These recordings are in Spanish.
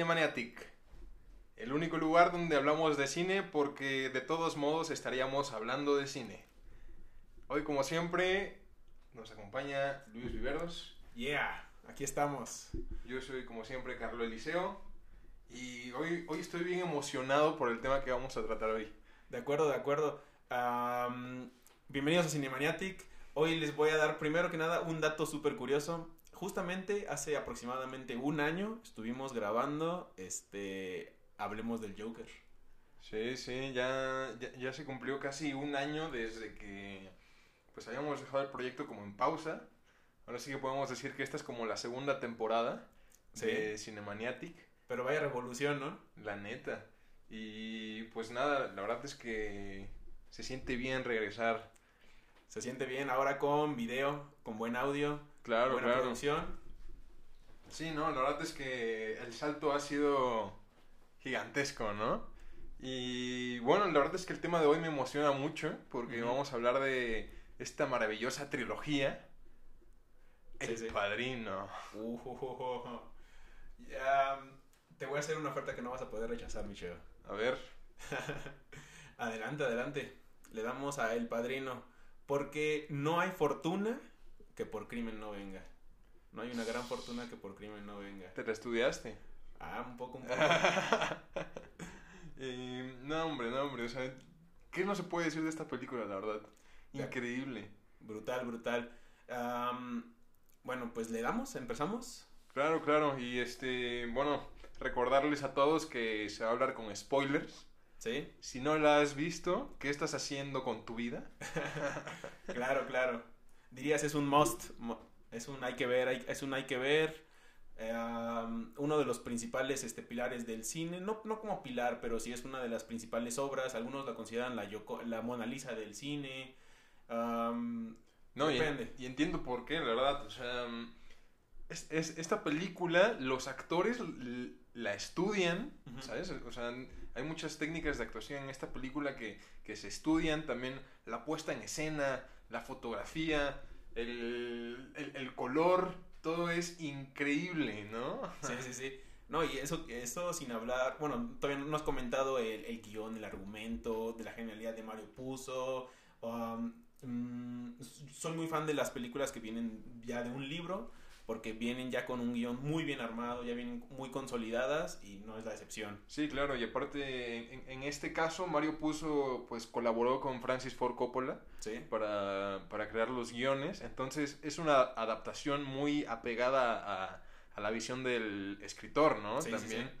Cinemaniatic, el único lugar donde hablamos de cine porque de todos modos estaríamos hablando de cine. Hoy, como siempre, nos acompaña Luis Viveros. Yeah, aquí estamos. Yo soy, como siempre, Carlos Eliseo. Y hoy, hoy estoy bien emocionado por el tema que vamos a tratar hoy. De acuerdo, de acuerdo. Am, bienvenidos a Cinemaniatic. Hoy les voy a dar primero que nada un dato súper curioso. Justamente hace aproximadamente un año estuvimos grabando este Hablemos del Joker. Sí, sí, ya, ya, ya se cumplió casi un año desde que pues habíamos dejado el proyecto como en pausa. Ahora sí que podemos decir que esta es como la segunda temporada de Cinemaniatic, Pero vaya revolución, ¿no? la neta. Y pues nada, la verdad es que se siente bien regresar. Se siente bien ahora con video, con buen audio, Claro, buena claro. producción. Sí, no, la verdad es que el salto ha sido gigantesco, ¿no? Y bueno, la verdad es que el tema de hoy me emociona mucho porque vamos a hablar de esta maravillosa trilogía, Sí, El sí. Padrino. Uh, ya, te voy a hacer una oferta que no vas a poder rechazar, Michelle. A ver, adelante, adelante. Le damos a El Padrino. Porque no hay fortuna que por crimen no venga. No hay una gran fortuna que por crimen no venga. ¿te la estudiaste? Ah, un poco, un poco. Y, no, hombre, no, hombre, o sea, ¿qué no se puede decir de esta película, la verdad? Increíble. Brutal, brutal. Bueno, pues le damos, empezamos. Claro, claro, y este, bueno, recordarles a todos que se va a hablar con spoilers. ¿Sí? Si no la has visto, ¿qué estás haciendo con tu vida? Claro, claro. Dirías es un must. Es un hay que ver, hay- es un hay que ver. Eh, um, uno de los principales este, pilares del cine, no, no como pilar, pero sí es una de las principales obras. Algunos la consideran la, Yoko- la Mona Lisa del cine. Um, No, y, Depende. y entiendo por qué, la verdad. O sea, es, es- esta película, los actores la estudian. ¿sabes? O sea, hay muchas técnicas de actuación en esta película que, que se estudian. También la puesta en escena, la fotografía, el, el- color, todo es increíble, ¿no? sí, sí, sí. No, y eso, eso sin hablar, bueno, todavía no has comentado el, el guion, el argumento, de la genialidad de Mario Puzo. um, mm, soy muy fan de las películas que vienen ya de un libro, porque vienen ya con un guion muy bien armado, ya vienen muy consolidadas y no es la excepción. Sí, claro, y aparte, en, en este caso, Mario puso, pues colaboró con Francis Ford Coppola. ¿Sí? para, para crear los guiones. Entonces es una adaptación muy apegada a, a la visión del escritor, ¿no? Sí, sí, También. sí.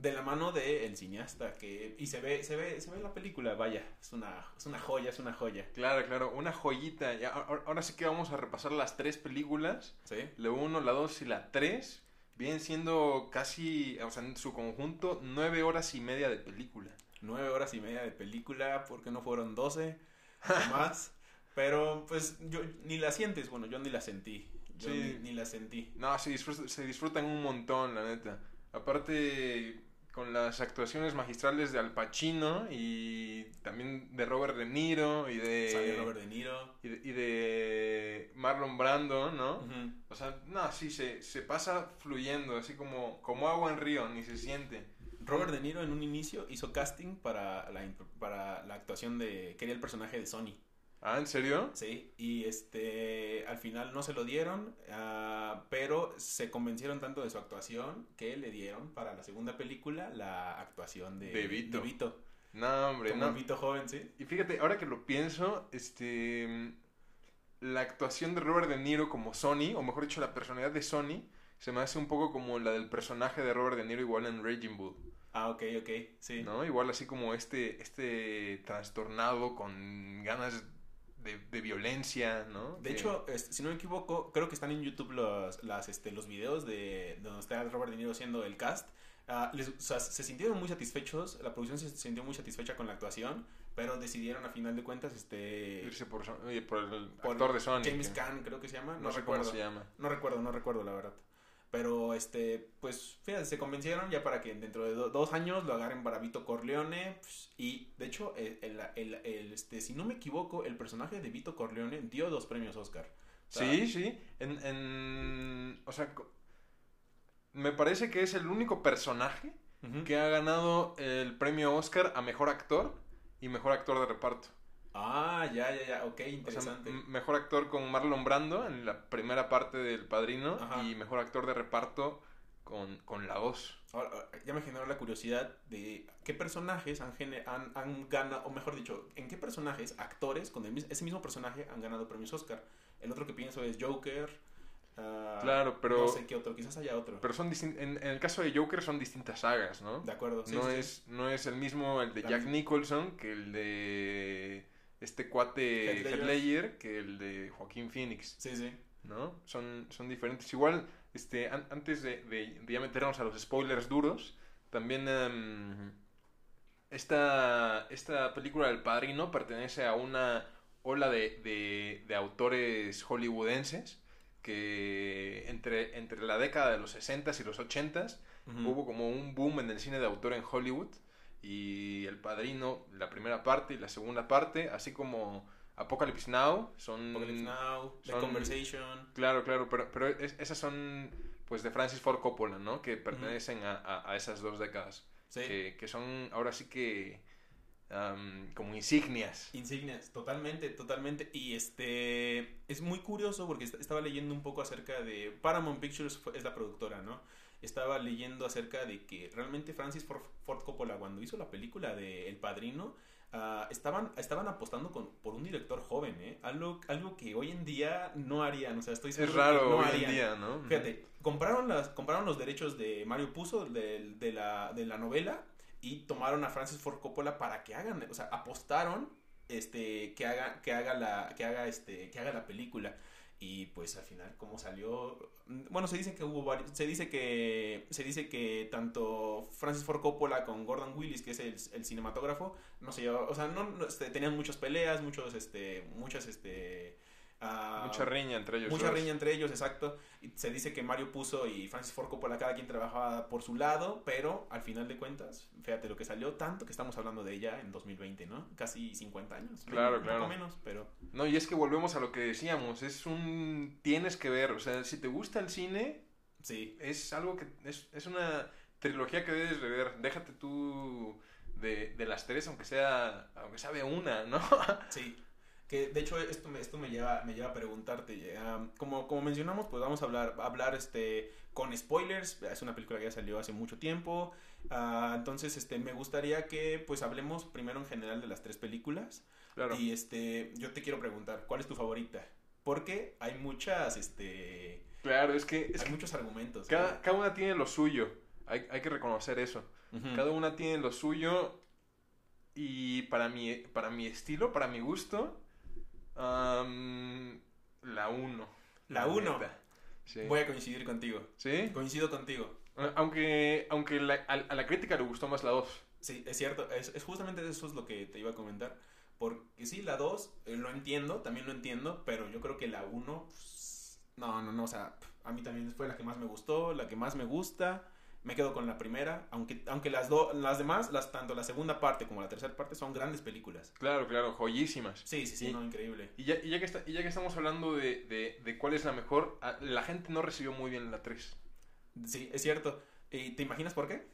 De la mano del cineasta, que, y se ve, se ve, se ve la película, vaya, es una, es una joya, es una joya. Claro, claro, una joyita. Ahora, ahora sí que vamos a repasar las tres películas. ¿Sí? La 1, la 2 y la 3. Vienen siendo casi, o sea, en su conjunto, nueve horas y media de película. nueve horas y media de película, porque no fueron 12 o más. Pero pues yo ni la sientes, bueno, yo ni la sentí. Yo Sí. ni, ni la sentí. No, se, disfruta- se disfrutan un montón, la neta. Aparte, con las actuaciones magistrales de Al Pacino y también de Robert De Niro y de, Robert De Niro. y de, y de Marlon Brando, ¿no? O sea, no, sí, se, se pasa fluyendo, así como, como agua en río, ni se siente. Robert De Niro en un inicio hizo casting para la, para la actuación de... Quería el personaje de Sony. Ah, ¿en serio? Sí, y este al final no se lo dieron, ah, pero se convencieron tanto de su actuación que le dieron para la segunda película la actuación de, De Vito. Vito. No, hombre, Como no. Vito joven, sí. Y fíjate, ahora que lo pienso, este. La actuación de Robert De Niro como Sony, o mejor dicho, la personalidad de Sony, se me hace un poco como la del personaje de Robert De Niro igual en Raging Bull, Ah, ok, ok, sí. ¿no? Igual así como este, este trastornado con ganas de, de violencia, ¿no? De hecho, este, si no me equivoco, creo que están en YouTube los, las, este, los videos de, de donde está Robert De Niro haciendo el cast. Ah, les- o sea, se sintieron muy satisfechos, la producción se sintió muy satisfecha con la actuación, pero decidieron a final de cuentas este irse por, por el por actor de Sony. James Caan creo que se llama, no, no recuerdo. cómo se llama. No recuerdo, no recuerdo la verdad. Pero, este, pues, fíjate, se convencieron ya para que dentro de do- dos años lo agarren para Vito Corleone. pues, y, de hecho, el, el- el- este, si no me equivoco, el personaje de Vito Corleone dio dos premios Oscar. O sea, Sí, sí. En, en- o sea, me parece que es el único personaje que ha ganado el premio Oscar a mejor actor y mejor actor de reparto. Ah, ya, ya, ya. Ok, O sea, interesante. mejor actor con Marlon Brando en la primera parte del Padrino Ajá. y mejor actor de reparto con, con la voz. Ahora, ya me generó la curiosidad de qué personajes han, han, han ganado, o mejor dicho, en qué personajes, actores con el ese mismo personaje han ganado premios Oscar. El otro que pienso es Joker. ah, Claro, pero- No sé qué otro, quizás haya otro. Pero son en, en el caso de Joker son distintas sagas, ¿no? de acuerdo, sí, no, sí, sí. es, no es el mismo el de Jack. Nicholson que el de este cuate Heath Ledger. Que el de Joaquín Phoenix, Sí, sí. ¿no? Son, son diferentes. Igual, este, an- antes de, de- de ya meternos a los spoilers duros, también em, esta, esta película del Padrino pertenece a una ola de, de, de autores hollywoodenses que entre, entre la década de los 60s y los 80s Ujú. hubo como un boom en el cine de autor en Hollywood y El Padrino, la primera parte y la segunda parte, así como Apocalypse Now, son... Apocalypse Now, The Conversation. Claro, claro, pero, pero es- esas son pues de Francis Ford Coppola, ¿no? Que pertenecen a, a- a esas dos décadas, Sí. que, que son ahora sí que am, como insignias. Insignias, totalmente, totalmente. Y este es muy curioso porque est- estaba leyendo un poco acerca de Paramount Pictures es la productora, ¿no? Estaba leyendo acerca de que realmente Francis Ford, Ford Coppola cuando hizo la película de El Padrino ah, estaban estaban apostando con, por un director joven, ¿eh? Algo algo que hoy en día no harían, o sea, estoy Es seguro que raro no hoy en harían. día, ¿no? Fíjate, compraron, las, compraron los derechos de Mario Puzo de, de la, de la novela y tomaron a Francis Ford Coppola para que hagan, o sea, apostaron este que haga que haga la que haga este que haga la película y pues al final cómo salió bueno se dice que hubo varios se dice que se dice que tanto Francis Ford Coppola con Gordon Willis que es el, el cinematógrafo no se o sea no, no, este, tenían muchas peleas muchos este muchas este ah, Mucha riña entre ellos. Mucha riña entre ellos, exacto. Se dice que Mario puso y Francis Ford Coppola cada quien trabajaba por su lado, pero al final de cuentas, fíjate lo que salió, tanto que estamos hablando de ella en 2020, ¿no? Casi 50 años. Claro, claro. poco menos, pero No, y es que volvemos a lo que decíamos, es un... tienes que ver, o sea, si te gusta el cine, sí. es algo que... es, es una trilogía que debes de ver, déjate tú de, de las tres, aunque sea, aunque sea de una, ¿no? Sí. Que de hecho esto me, esto me lleva me lleva a preguntarte, um, como, como mencionamos, pues vamos a hablar hablar este con spoilers, es una película que ya salió hace mucho tiempo. ah, entonces, este me gustaría que pues hablemos primero en general de las tres películas. Claro. Y este, yo te quiero preguntar, ¿cuál es tu favorita? Porque hay muchas, este, Claro, es que, es hay que muchos argumentos. cada, ¿no? cada una tiene lo suyo, hay, hay que reconocer eso. Cada una tiene lo suyo y para mi, para mi estilo, para mi gusto, la uno. La uno. neta. Sí. Voy a coincidir contigo. ¿Sí? Coincido contigo. Aunque, aunque la- a, a la crítica le gustó más la 2. Sí, es cierto. Es, es justamente eso es lo que te iba a comentar. Porque sí, la 2 eh, lo entiendo, también lo entiendo, pero yo creo que la 1, no, no, no, o sea, a mí también fue la que más me gustó, la que más me gusta. Me quedo con la primera, aunque, aunque las, do- las demás, las, tanto la segunda parte como la tercera parte, son grandes películas. Claro, claro, joyísimas. Sí, sí, sí, Y- no, increíble. Y ya, y ya que, está- y ya que estamos hablando de, de- de cuál es la mejor, la gente no recibió muy bien la 3. Sí, es cierto. ¿Y te imaginas por qué?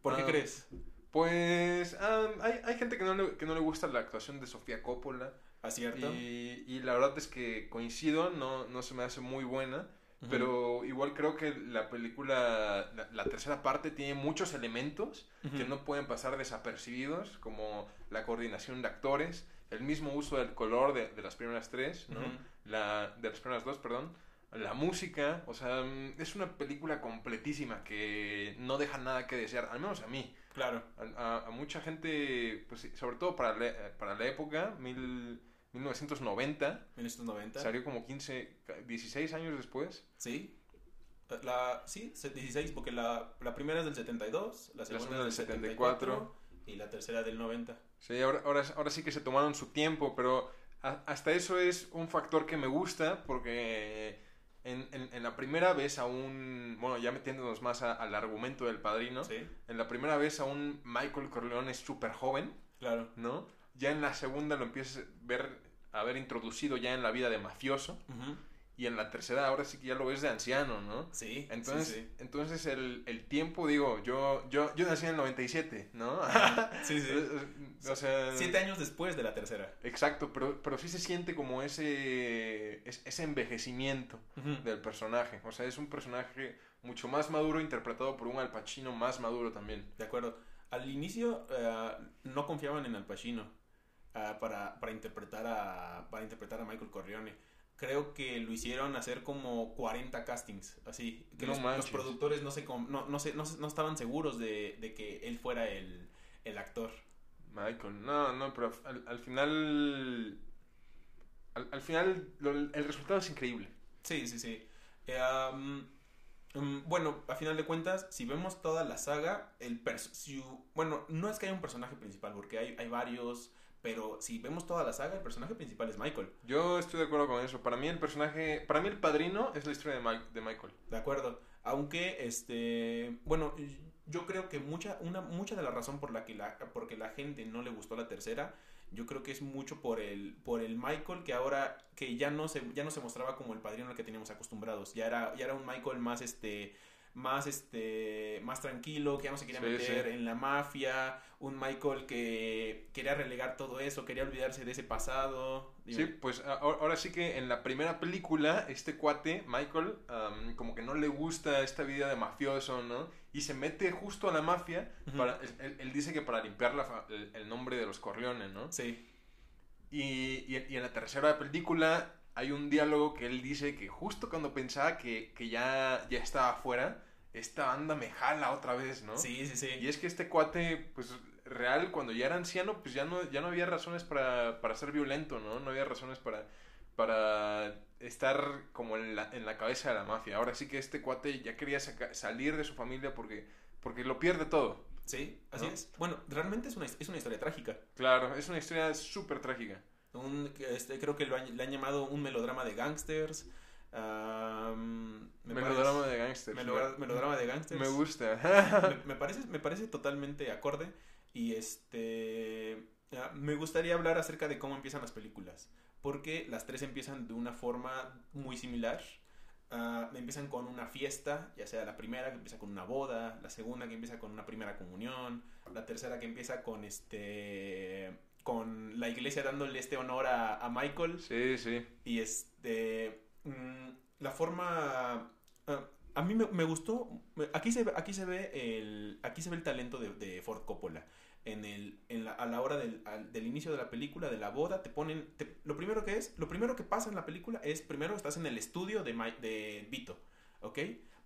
¿Por qué Ah, crees? Pues ah, hay, hay gente que no, le, que no le gusta la actuación de Sofía Coppola. ¿Ah, cierto? Y, y la verdad es que coincido, no, no se me hace muy buena. Pero igual creo que la película, la, la tercera parte tiene muchos elementos Ujú. que no pueden pasar desapercibidos, como la coordinación de actores, el mismo uso del color de, de las primeras tres, ¿no? Ujú. la, de las primeras dos, perdón, la música, o sea, mm, es una película completísima que no deja nada que desear, al menos a mí, Claro. a, a- a mucha gente, pues sobre todo para la, para la época, mil, 1990, 1990. salió como 15, 16 años después. Sí. La, sí, se- 16, porque la, la primera es del 72, la segunda segunda es del del 74 y la tercera del 90. Sí, ahora, ahora, ahora sí que se tomaron su tiempo, pero a- hasta eso es un factor que me gusta porque en, en- en la primera vez a un, bueno, ya metiéndonos más a- al argumento del padrino, Sí, en la primera vez a un Michael Corleone es súper joven, claro. ¿no? Ya en la segunda lo empiezas a ver, a ver introducido ya en la vida de mafioso Ujú. y en la tercera ahora sí que ya lo ves de anciano, ¿no? Sí. Entonces, sí, sí. entonces el, el tiempo, digo, yo, yo, yo nací en el 97, ¿no? Sí, sí. o sea... Siete años después de la tercera. Exacto, pero, pero sí se siente como ese, es- ese envejecimiento del personaje. O sea, es un personaje mucho más maduro interpretado por un Al Pacino más maduro también. De acuerdo. Al inicio eh, no confiaban en Al Pacino ah, para, para, interpretar a, para interpretar a Michael Corleone. Creo que lo hicieron hacer como 40 castings, así. Que No los, productores no, se, no, no, se, no, se- no estaban seguros de, de que él fuera el, el actor. Michael, no, no, pero al, al final... Al, al final lo- el resultado es increíble. Sí, sí, sí. Eh, um, um, bueno, a final de cuentas, si vemos toda la saga, el si- bueno, no es que haya un personaje principal, porque hay, hay varios, pero si vemos toda la saga, el personaje principal es Michael, Yo estoy de acuerdo con eso. Para mí el personaje, para mí el padrino es la historia de, Mike- de Michael. ¿de acuerdo? Aunque, este, bueno, yo creo que mucha, una, mucha de la razón por la que la, porque la gente no le gustó la tercera, yo creo que es mucho por el, por el Michael que ahora, que ya no se, ya no se mostraba como el padrino al que teníamos acostumbrados, ya era, ya era un Michael más, este, más, este, más tranquilo, que ya no se quería Sí, meter sí. en la mafia, un Michael que quería relegar todo eso, quería olvidarse de ese pasado. Sí, Dime. pues a- ahora sí que en la primera película, este cuate, Michael, como que no le gusta esta vida de mafioso, ¿no? Y se mete justo a la mafia, para, él, él dice que para limpiar la el, el nombre de los Corleones, ¿no? Sí, Y, y- y en la tercera película hay un diálogo que él dice que justo cuando pensaba que, que ya, ya estaba fuera, esta banda me jala otra vez, ¿no? sí, sí, sí. Y es que este cuate, pues real, cuando ya era anciano, pues ya no, ya no había razones para, para ser violento, ¿no? No había razones para, para estar como en la, en la cabeza de la mafia. Ahora sí que este cuate ya quería saca- salir de su familia porque, porque lo pierde todo. Sí, así ¿No? es. Bueno, realmente es una, es una historia trágica. Claro, es una historia súper trágica. Un, este, creo que lo han- le han llamado un melodrama de gangsters. am, me Melodrama parece- de gangsters. melodrama de gangsters. Me gusta. me, me parece, me parece totalmente acorde. Y este. ah, Me gustaría hablar acerca de cómo empiezan las películas. Porque las tres empiezan de una forma muy similar. Ah, empiezan con una fiesta, ya sea la primera que empieza con una boda, la segunda que empieza con una primera comunión, la tercera que empieza con este con la iglesia dándole este honor a, a Michael sí, sí. y este. mm, la forma. ah, a mí me, me gustó. Aquí se, ve- aquí se ve el. Aquí se ve el talento de, de Ford Coppola. En el, en la- a la hora del, al- del inicio de la película, de la boda, te ponen. te- lo primero que es. Lo primero que pasa en la película es. Primero estás en el estudio de, Mi- de Vito. ¿Ok?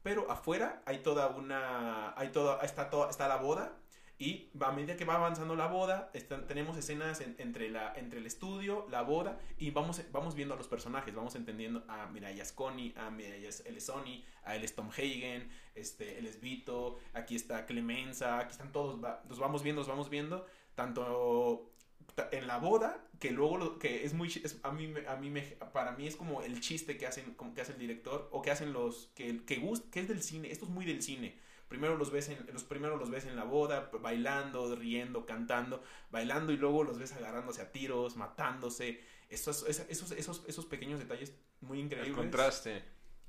Pero afuera hay toda una. Hay toda. Está, toda, está la boda. Y a medida que va avanzando la boda, están- tenemos escenas en- entre, el estudio, la boda, y vamos, vamos viendo a los personajes, vamos entendiendo, ah, mira, ella es Connie, ah, mira, ella es, él es Sonny, ah, él es Tom Hagen, este, él es Vito, aquí está Clemenza, aquí están todos, va- los vamos viendo, los vamos viendo, tanto ta- en la boda, que luego, lo, que es muy, es- a mí, a mí me, para mí es como el chiste que hacen, como que hace el director, o que hacen los, que, que, que es del cine, esto es muy del cine, Primero los ves en, los primeros los ves en la boda, bailando, riendo, cantando, bailando y luego los ves agarrándose a tiros, matándose. Esos, esos, esos, esos, pequeños detalles muy increíbles. El contraste.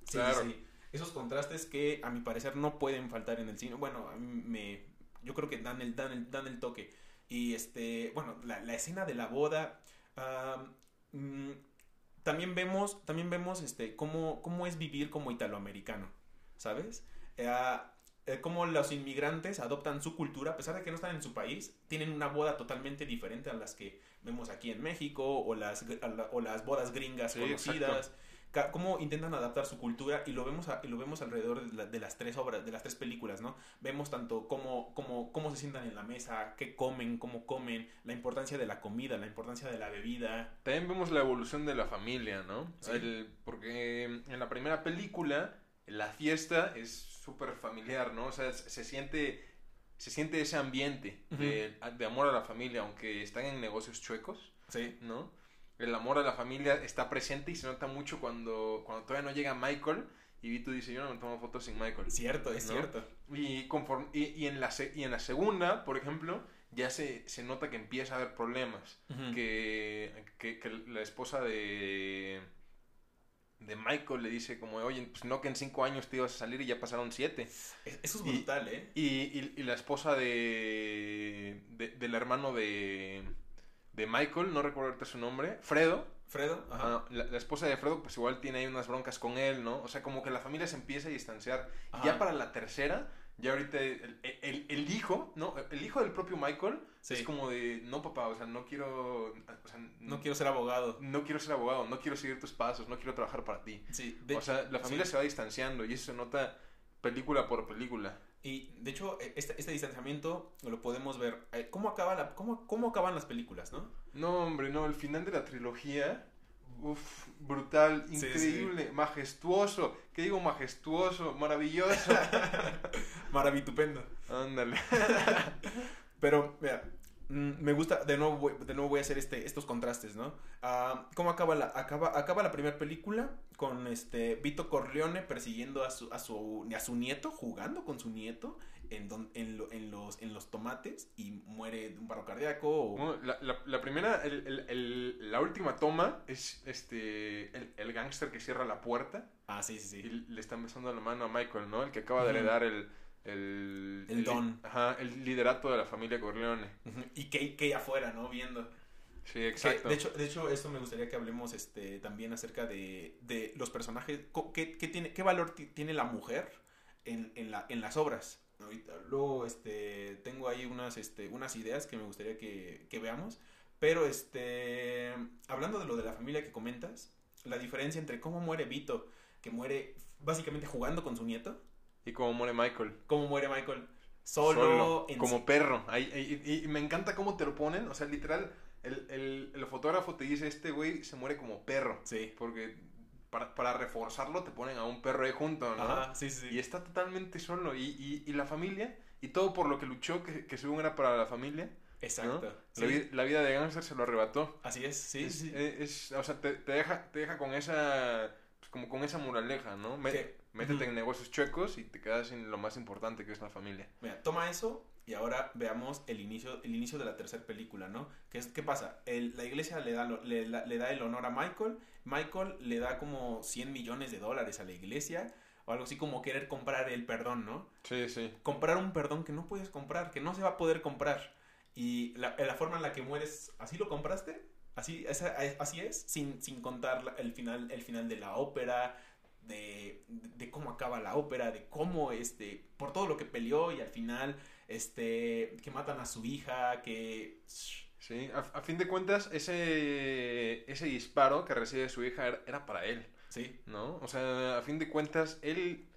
Sí, claro. sí. Esos contrastes que a mi parecer no pueden faltar en el cine. Bueno, me, yo creo que dan el, dan el, dan el toque. Y este, bueno, la, la escena de la boda. mm, también vemos, también vemos este, cómo, cómo es vivir como italoamericano, ¿sabes? Eh, eh, cómo los inmigrantes adoptan su cultura, a pesar de que no están en su país, tienen una boda totalmente diferente a las que vemos aquí en México o las, la- o las bodas gringas Sí, conocidas. Ca- Cómo intentan adaptar su cultura y lo vemos, a- y lo vemos alrededor de, la- de las tres obras, de las tres películas, ¿no? Vemos tanto cómo, cómo, cómo se sientan en la mesa, qué comen, cómo comen, la importancia de la comida, la importancia de la bebida. También vemos la evolución de la familia, ¿no? Sí. El- porque en la primera película la fiesta es súper familiar, ¿no? O sea, se siente, se siente ese ambiente de, de amor a la familia, aunque están en negocios chuecos, Sí. ¿no? El amor a la familia está presente y se nota mucho cuando, cuando todavía no llega Michael y Vito dice, yo no me tomo fotos sin Michael. Cierto, es ¿No? cierto. Y, conforme, y, y en la, y en la segunda, por ejemplo, ya se, se nota que empieza a haber problemas que, que la esposa de de Michael le dice como, oye, pues no que en cinco años te ibas a salir y ya pasaron siete. Es- Eso es brutal, ¿eh? Y, y- y la esposa de, de- del hermano de, de Michael, no recuerdo ahorita su nombre, Fredo. Fredo, ajá. ah, la, la esposa de Fredo, pues igual tiene ahí unas broncas con él, ¿no? O sea, como que la familia se empieza a distanciar. Ajá. ya para la tercera, ya ahorita el, el- el hijo, ¿no? El hijo del propio Michael Sí. es como de, no papá, o sea, no quiero, o sea, No quiero ser abogado. no quiero ser abogado, no quiero seguir tus pasos, no quiero trabajar para ti. Sí, de o sea, la familia sí. se va distanciando y eso se nota película por película. Y de hecho, e- este, este distanciamiento lo podemos ver. eh, ¿Cómo, acaba la, cómo, ¿Cómo acaban las películas, no? No, hombre, no, el final de la trilogía, uff, brutal, Sí, sí. increíble, majestuoso, ¿qué digo majestuoso? Maravilloso. Maravitupendo. Ándale. Pero, mira, mm, me gusta, de nuevo, voy- de nuevo voy a hacer este, estos contrastes, ¿no? Ah, ¿Cómo acaba la, acaba, acaba la primera película? Con este Vito Corleone persiguiendo a su, a su, a su nieto, jugando con su nieto en, don- en, lo- en los, en los tomates y muere de un paro cardíaco. o- la, la- la primera, el- el- el- la última toma es este el, el gángster que cierra la puerta Ah, sí, sí, y sí. le está besando la mano a Michael, ¿no? El que acaba de heredar el... El, El don. Ajá, el liderato de la familia Corleone. Y Kay, Kay afuera, ¿no? Viendo. Sí, Que, exacto. de hecho, de hecho, esto me gustaría que hablemos este, también acerca de, de los personajes. ¿Qué, qué tiene, qué valor ti- tiene la mujer en, en, la, en las obras? Ahorita, luego este, tengo ahí unas, este, unas ideas que me gustaría que, que veamos. Pero este, hablando de lo de la familia que comentas, la diferencia entre cómo muere Vito, que muere básicamente jugando con su nieto, Y como muere Michael. cómo muere Michael solo, Solo, en como perro. Ahí- ahí- y, y me encanta cómo te lo ponen. O sea, literal, el, el- el fotógrafo te dice, este güey se muere como perro. Sí. Porque para, para reforzarlo te ponen a un perro ahí junto, ¿no? Ajá, sí, sí. Y está totalmente solo. Y, y- y la familia, y todo por lo que luchó, que, que según era para la familia. ¿no? Exacto. La, sí. vi- la vida de Gangster se lo arrebató. Así es, sí, es, sí. es- o sea, te, te deja, te deja con esa... pues, como con esa moraleja, ¿no? Me- Que- métete en negocios chuecos y te quedas sin lo más importante que es la familia. Mira, toma eso y ahora veamos el inicio, el inicio de la tercera película, ¿no? ¿Qué, es, qué pasa? El- la iglesia le da, lo- le, la- le da el honor a Michael. Michael le da como 100 millones de dólares a la iglesia. O algo así como querer comprar el perdón, ¿no? Sí, sí. Comprar un perdón que no puedes comprar, que no se va a poder comprar. Y la, la forma en la que mueres, ¿así lo compraste? Así, esa- así es, sin, sin contar el final, el final de la ópera, de, de cómo acaba la ópera, de cómo, este, por todo lo que peleó y al final, este, que matan a su hija, que... Sí, a, a fin de cuentas, ese, ese disparo que recibe su hija era, era para él, Sí, ¿no? O sea, a fin de cuentas, él,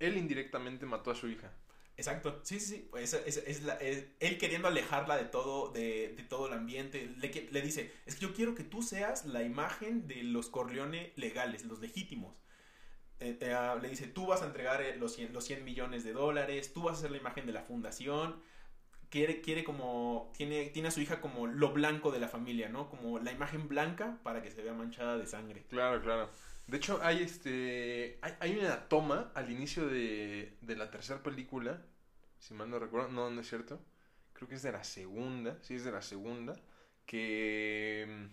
él indirectamente mató a su hija. exacto, sí, sí, sí, pues es, es- es la- es- él queriendo alejarla de todo, de, de todo el ambiente, le, le dice, es que yo quiero que tú seas la imagen de los Corleone legales, los legítimos. Eh, eh, ah, le dice, tú vas a entregar eh, los 100, los 100 millones de dólares, tú vas a ser la imagen de la fundación. Quiere, quiere como, tiene, tiene a su hija como lo blanco de la familia, ¿no? Como la imagen blanca para que se vea manchada de sangre. Claro, claro. De hecho, hay este. Hay, hay una toma al inicio de, de la tercera película. Si mal no recuerdo. No, no es cierto. Creo que es de la segunda. Sí, es de la segunda. Que. mm,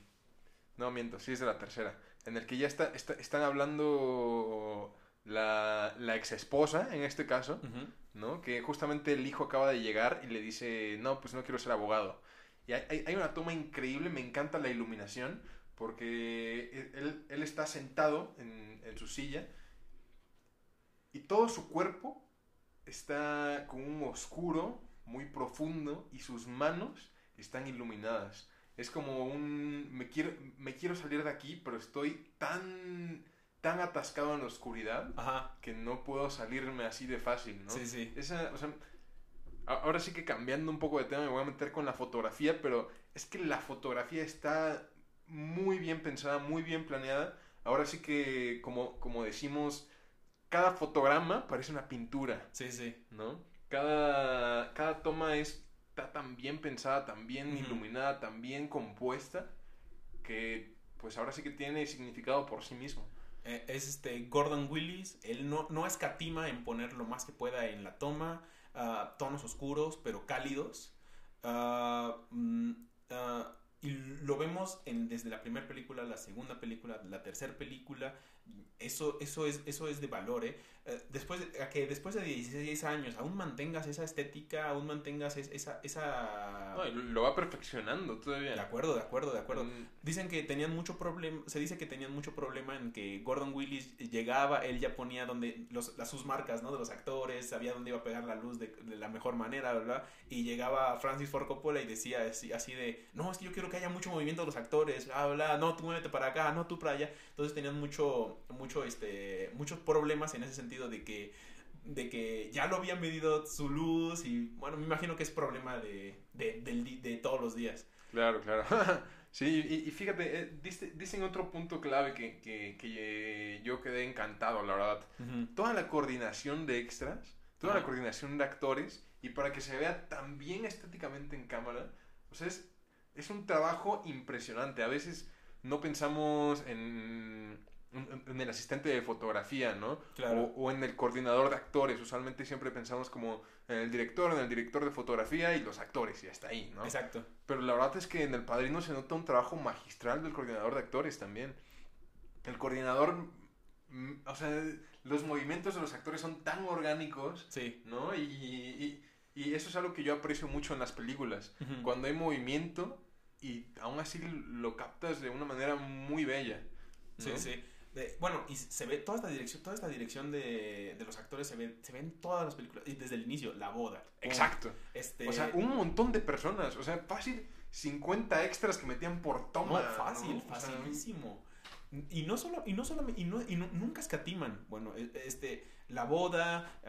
No, miento, sí es de la tercera. En el que ya está, está- están hablando la, la ex esposa, en este caso, ¿no? Que justamente el hijo acaba de llegar y le dice, no, pues no quiero ser abogado. Y hay, hay- hay una toma increíble, me encanta la iluminación, porque él, él está sentado en, en su silla y todo su cuerpo está con un oscuro muy profundo y sus manos están iluminadas. Es como un me quiero me quiero salir de aquí, pero estoy tan tan atascado en la oscuridad Ajá, que no puedo salirme así de fácil, ¿no? sí, sí. Esa, o sea, ahora sí que cambiando un poco de tema me voy a meter con la fotografía, pero es que la fotografía está muy bien pensada, muy bien planeada. Ahora sí que, como, como decimos, cada fotograma parece una pintura, Sí, sí. ¿no? Cada, cada toma es, está tan bien pensada, tan bien Ujú. iluminada, tan bien compuesta, que pues ahora sí que tiene significado por sí mismo. Eh, es este Gordon Willis. Él no, no escatima en poner lo más que pueda en la toma. ah, tonos oscuros, pero cálidos. Ah, mm, ah, y lo vemos en, desde la primera película, la segunda película, la tercera película. eso, eso, es, eso es de valor, ¿eh? Eh, después de, a que después de 16 años aún mantengas esa estética, aún mantengas esa... esa... No, lo va perfeccionando todavía. De acuerdo, de acuerdo, de acuerdo. Mm. Dicen que tenían mucho problema, se dice que tenían mucho problema en que Gordon Willis llegaba, él ya ponía donde los, las, sus marcas, ¿no? De los actores, sabía dónde iba a pegar la luz de, la mejor manera, ¿verdad? Y llegaba Francis Ford Coppola y decía así, así, de, no, es que yo quiero que haya mucho movimiento de los actores, bla, bla, no, tú muévete para acá, no, tú para allá. Entonces tenían mucho, mucho, este, muchos problemas en ese sentido de que de que ya lo habían medido su luz y bueno, me imagino que es problema de, de, todos los días. Claro, claro. sí, y, fíjate, eh, dicen otro punto clave que, que, que, yo quedé encantado, la verdad. Toda la coordinación de extras, toda la coordinación de actores y para que se vea tan bien estéticamente en cámara, o sea, es, es un trabajo impresionante. A veces no pensamos en en el asistente de fotografía, ¿no? Claro. O, en el coordinador de actores. Usualmente siempre pensamos como en el director, en el director de fotografía y los actores, y hasta ahí, ¿no? Exacto. Pero la verdad es que en El Padrino se nota un trabajo magistral del coordinador de actores también. El coordinador, mm, o sea, los movimientos de los actores son tan orgánicos, sí. ¿no? Y, y, eso es algo que yo aprecio mucho en las películas. Cuando hay movimiento y aún así lo captas de una manera muy bella. Sí, sí bueno, y se ve toda esta dirección, toda esta dirección de, de los actores se ve, se ven todas las películas. Y desde el inicio, la boda. Exacto. Este... O sea, un montón de personas. O sea, fácil 50 extras que metían por toma. No, fácil, facilísimo. Y no solo, y no solo, y, no, y nunca escatiman. Bueno, e, este, la boda,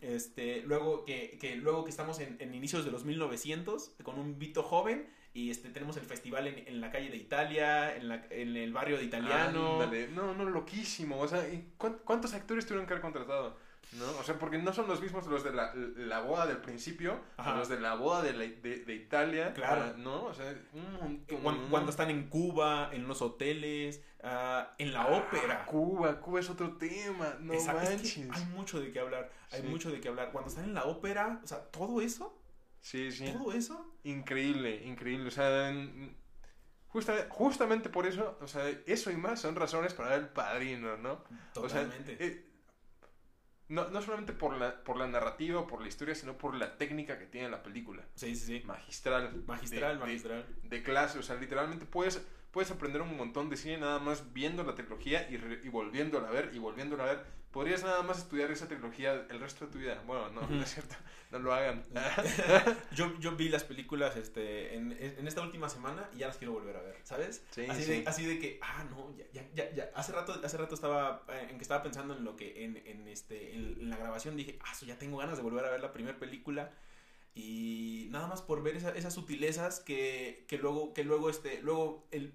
este, luego que, que, luego que estamos en, en, inicios de los 1900, con un Vito joven, y este, tenemos el festival en, en la calle de Italia, en, la, en el barrio de Italiano. No, no, loquísimo. O sea, ¿cuántos actores tuvieron que haber contratado? ¿No? O sea, porque no son los mismos los de la, la boda del principio, los de la boda de, de, de Italia. Claro. ¿No? O sea, un Cuando, están en Cuba, en los hoteles, ah, en la ah, ópera. Cuba, Cuba es otro tema. No manches. hay mucho de qué hablar. Hay mucho de qué hablar. Cuando están en la ópera, o sea, todo eso Sí, sí. Todo eso. Increíble, increíble. O sea, justamente por eso, o sea, eso y más son razones para el padrino, ¿no? Totalmente. O sea, eh, no, no solamente por la, por la narrativa o por la historia, sino por la técnica que tiene la película. Sí, sí, sí. Magistral. Magistral, magistral. De, clase, o sea, literalmente puedes, puedes aprender un montón de cine nada más viendo la trilogía y, y volviéndola a ver y volviéndola a ver podrías nada más estudiar esa trilogía el resto de tu vida. Bueno, no, no es cierto, no lo hagan. yo, yo vi las películas este, en, en, esta última semana y ya las quiero volver a ver, ¿sabes? Sí, así, sí. De, así de que, ah, no, ya, ya, ya, Hace rato, hace rato estaba, eh, en que estaba pensando en lo que, en, en este, en, la grabación dije, ah, ya tengo ganas de volver a ver la primera película y nada más por ver esas sutilezas que, que luego, que luego, este, luego el...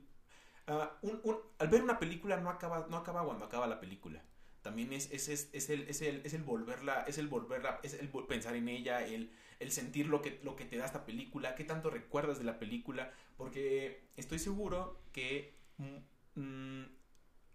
Ah, un, un, al ver una película no acaba, no acaba cuando acaba la película también es, es, es, es, el, es, el, es el volverla, es el volverla, es el pensar en ella, el, el sentir lo que, lo que te da esta película, qué tanto recuerdas de la película, porque estoy seguro que mm, mm,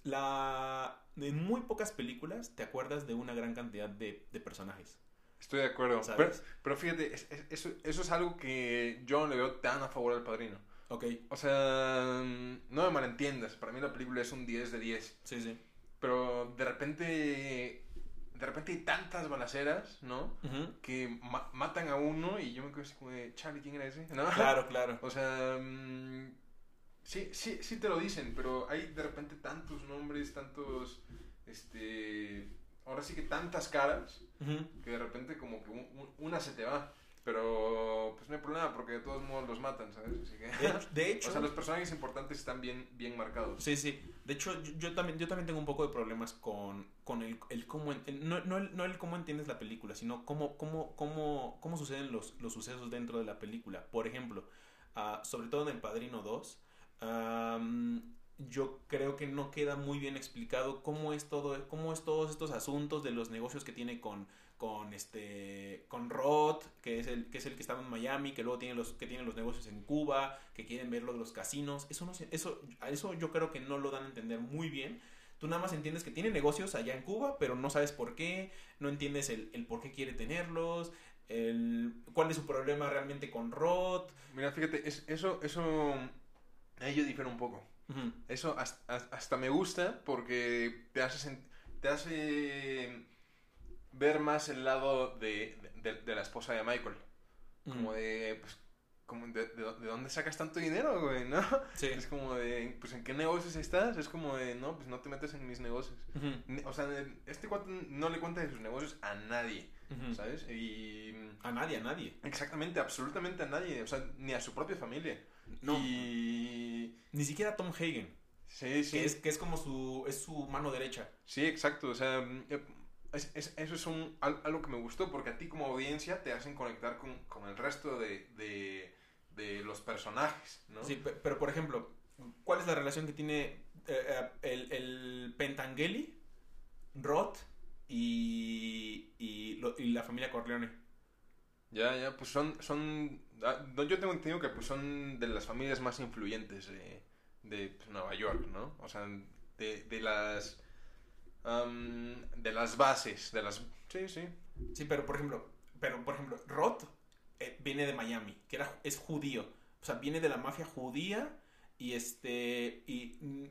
la, en muy pocas películas te acuerdas de una gran cantidad de, de personajes. Estoy de acuerdo. Pero, pero, fíjate, eso, eso es algo que yo no le veo tan a favor al padrino. Ok. O sea, no me malentiendas. Para mí la película es un 10 de 10. Sí, sí. Pero de repente, de repente hay tantas balaceras, ¿no? Que matan a uno y yo me quedo así como de, Charlie, ¿quién era ese? ¿No? Claro, claro. O sea, mm, sí, sí, sí te lo dicen, pero hay de repente tantos nombres, tantos, este, ahora sí que tantas caras, que de repente como que una se te va. Pero pues no hay problema porque de todos modos los matan, ¿sabes? Así que... de, hecho... o sea, los personajes importantes están bien, bien marcados. Sí, sí. De hecho, yo, también, yo también tengo un poco de problemas con, con el, el cómo... no, no, el, no el cómo entiendes la película, sino cómo, cómo, cómo, cómo suceden los, los sucesos dentro de la película. Por ejemplo, uh, sobre todo en El Padrino 2, yo creo que no queda muy bien explicado cómo es todo, cómo es todos estos asuntos de los negocios que tiene con con este con Roth, que es el que es el que estaba en Miami, que luego tiene los que tiene los negocios en Cuba, que quieren ver lo de los casinos. Eso no eso eso yo creo que no lo dan a entender muy bien. Tú nada más entiendes que tiene negocios allá en Cuba, pero no sabes por qué, no entiendes el, el por qué quiere tenerlos, el, cuál es su problema realmente con Roth. Mira, fíjate, es, eso, eso, ello difiere un poco. Eso hasta, hasta me gusta porque te hace, te hace ver más el lado de, de- de la esposa de Michael. Como de, pues, como de, de, de dónde sacas tanto dinero, güey, ¿no? Sí. Es como de, pues, ¿en qué negocios estás? Es como de, no, pues, no te metes en mis negocios. Ujú. Ni- O sea, este cuate no le cuenta de sus negocios a nadie, Ujú. ¿sabes? Y... A nadie, a nadie. Exactamente, absolutamente a nadie, o sea, ni a su propia familia. No. Y... Ni siquiera Tom Hagen. Sí, sí. Que es, que es como su, es su mano derecha. Sí, exacto. O sea, mm, eh, es- es- eso es un, al- algo que me gustó porque a ti como audiencia te hacen conectar con, con el resto de, de, de los personajes, ¿no? Sí, pero por ejemplo, ¿cuál es la relación que tiene eh, eh, el, el Pentangeli, Roth y, y, lo- y la familia Corleone? Ya, ya, pues son, son, ah, yo tengo entendido que pues son de las familias más influyentes de, de pues, Nueva York, ¿no? O sea, de, de las, am, de las bases, de las, sí, sí, Sí, pero por ejemplo, pero por ejemplo, Roth eh, viene de Miami, que era, es judío. O sea, viene de la mafia judía y este y mm,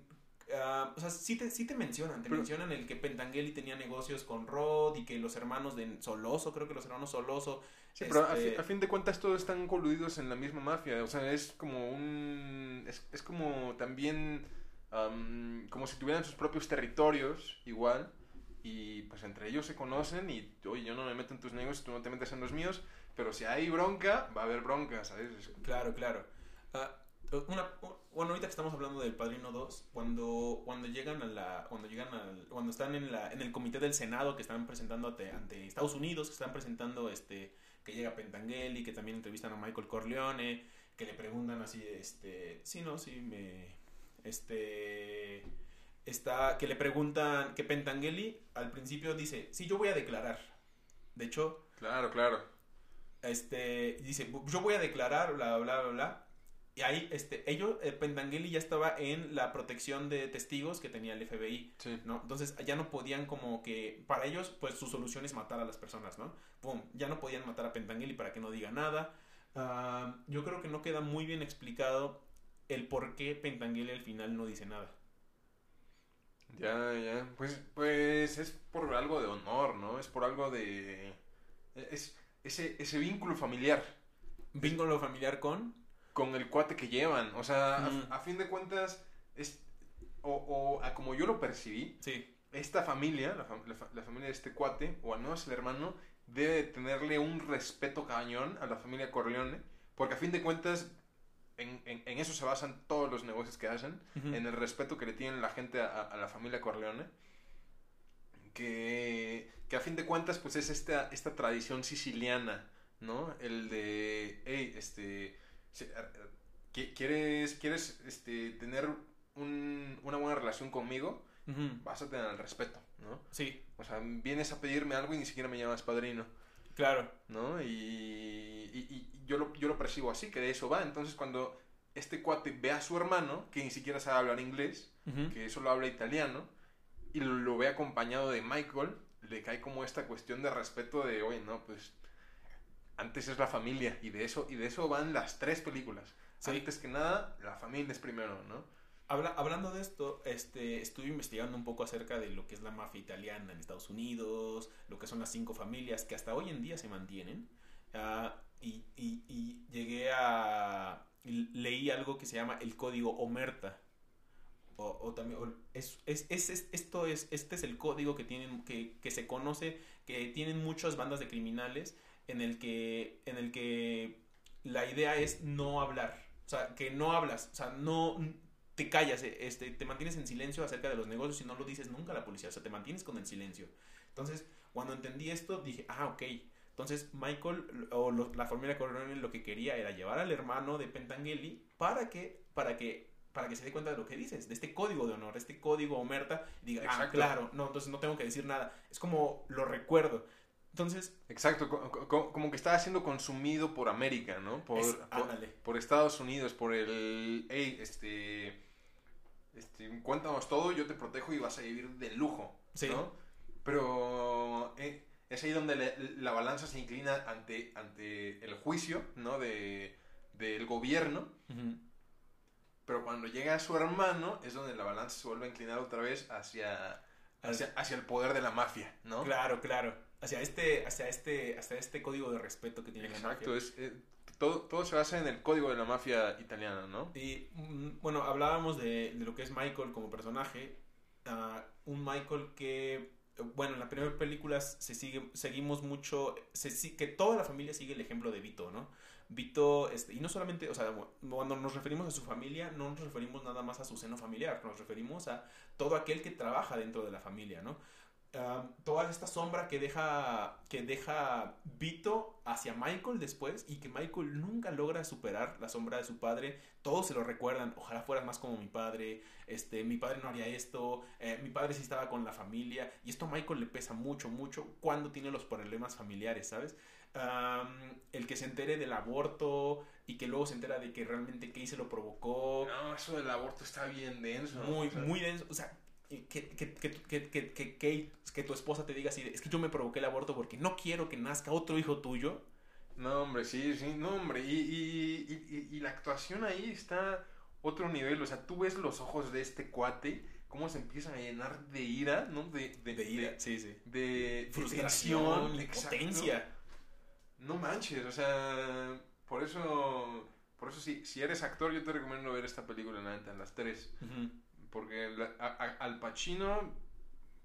ah, o sea, sí te, sí te mencionan, te Pero- mencionan el que Pentangeli tenía negocios con Roth y que los hermanos de Soloso, creo que los hermanos Soloso Sí, pero a, este, fi- a fin de cuentas todos están coludidos en la misma mafia. O sea, es como un. Es, es como también. Am, como si tuvieran sus propios territorios, igual. Y pues entre ellos se conocen y, oye, yo no me meto en tus negocios, tú no te metes en los míos. Pero si hay bronca, va a haber bronca, ¿sabes? Es- Claro, claro. Ah, una, bueno, ahorita que estamos hablando del Padrino 2, cuando, cuando llegan a la, cuando llegan al, cuando están en la, en el comité del Senado que están presentando ante, ante Estados Unidos, que están presentando este, que llega Pentangeli, que también entrevistan a Michael Corleone, que le preguntan así, este, sí, no, sí, me, este, está, que le preguntan, que Pentangeli al principio dice, sí, yo voy a declarar. De hecho, Claro, claro. este, dice, yo voy a declarar, bla, bla, bla, bla. Y ahí, este, ellos, eh, Pentangeli ya estaba en la protección de testigos que tenía el FBI, Sí. ¿no? Entonces ya no podían como que, para ellos, pues su solución es matar a las personas, ¿no? Pum, ya no podían matar a Pentangeli para que no diga nada. Ah, yo creo que no queda muy bien explicado el por qué Pentangeli al final no dice nada. Ya, ya. Pues, pues es por algo de honor, ¿no? Es por algo de. Es ese, ese vínculo familiar. Vínculo familiar con... con el cuate que llevan. O sea, a- Mm. a, fin de cuentas, es, o, o a como yo lo percibí, Sí, esta familia, la, la la familia de este cuate, o al menos el hermano, debe de tenerle un respeto cañón a la familia Corleone, porque a fin de cuentas, en, en- en eso se basan todos los negocios que hacen, en el respeto que le tienen la gente a, a la familia Corleone. Que, que a fin de cuentas, pues es esta, esta tradición siciliana, ¿no? El de, hey, este, ¿quieres, quieres este, tener un- una buena relación conmigo? Ujú. Vas a tener el respeto, ¿no? Sí, O sea, vienes a pedirme algo y ni siquiera me llamas padrino, claro. ¿no? Y, y- y yo, lo, yo lo percibo así, que de eso va. Entonces, cuando este cuate ve a su hermano, que ni siquiera sabe hablar inglés, Ujú. que solo habla italiano, y lo, lo ve acompañado de Michael, le cae como esta cuestión de respeto de, oye, no, pues antes es la familia, y de eso, y de eso van las tres películas. Sí. Antes que nada, la familia es primero, ¿no? Habla- hablando de esto, este, estuve investigando un poco acerca de lo que es la mafia italiana en Estados Unidos, lo que son las cinco familias que hasta hoy en día se mantienen. ah, y, y- llegué a... leí algo que se llama el código Omerta. O, o también... o- es, es- es- esto es, este es el código que, tienen, que, que se conoce, que tienen muchas bandas de criminales en el que, en el que la idea es no hablar. O sea, que no hablas. O sea, no te callas, eh, este, te mantienes en silencio acerca de los negocios y no lo dices nunca a la policía, o sea, te mantienes con el silencio. Entonces, cuando entendí esto, dije, ah, ok. Entonces, Michael o lo- la familia Corleone lo que quería era llevar al hermano de Pentangeli para que, para que, para que se dé cuenta de lo que dices, de este código de honor, este código omerta, y diga, ah, claro, no, entonces no tengo que decir nada. Es como lo recuerdo. Entonces, Exacto, co- co- como que estaba siendo consumido por América, ¿no? Por, es- por, ándale. por Estados Unidos, por el, hey, este, este, cuéntanos todo, yo te protejo y vas a vivir de lujo, Sí. ¿no? Pero eh, es ahí donde la balanza se inclina ante, ante el juicio, ¿no? De, del gobierno, pero cuando llega su hermano es donde la balanza se vuelve a inclinar otra vez hacia, hacia, hacia el poder de la mafia, ¿no? Claro, claro. Hacia este, hacia este, hacia este código de respeto que tiene la mafia. Exacto, es, eh, todo, todo se basa en el código de la mafia italiana, ¿no? Y mm, bueno, hablábamos de, de, lo que es Michael como personaje. Uh, un Michael que, bueno, en la primera película se sigue, seguimos mucho, se, que toda la familia sigue el ejemplo de Vito, ¿no? Vito, este, y no solamente, o sea, cuando nos referimos a su familia, no nos referimos nada más a su seno familiar, nos referimos a todo aquel que trabaja dentro de la familia, ¿no? Toda esta sombra que deja, que deja Vito hacia Michael después y que Michael nunca logra superar la sombra de su padre. Todos se lo recuerdan, ojalá fueras más como mi padre, este, mi padre no haría esto, eh, mi padre sí estaba con la familia y esto a Michael le pesa mucho, mucho cuando tiene los problemas familiares, ¿sabes? Um, el que se entere del aborto y que luego se entera de que realmente Kay lo provocó. No, eso del aborto está bien denso. Muy, o sea, muy denso. O sea, que, que, que, que, que, que, que, tu esposa te diga así, es que yo me provoqué el aborto porque no quiero que nazca otro hijo tuyo. No, hombre, sí, sí, no, hombre. Y, y, y, y, la actuación ahí está otro nivel. O sea, tú ves los ojos de este cuate, cómo se empiezan a llenar de ira, ¿no? De, de, de ira, de, sí, sí. De frustración, de potencia. No manches, o sea, por eso, por eso sí, si eres actor, yo te recomiendo ver esta película en la en las tres. Uh -huh. Porque Al Pacino,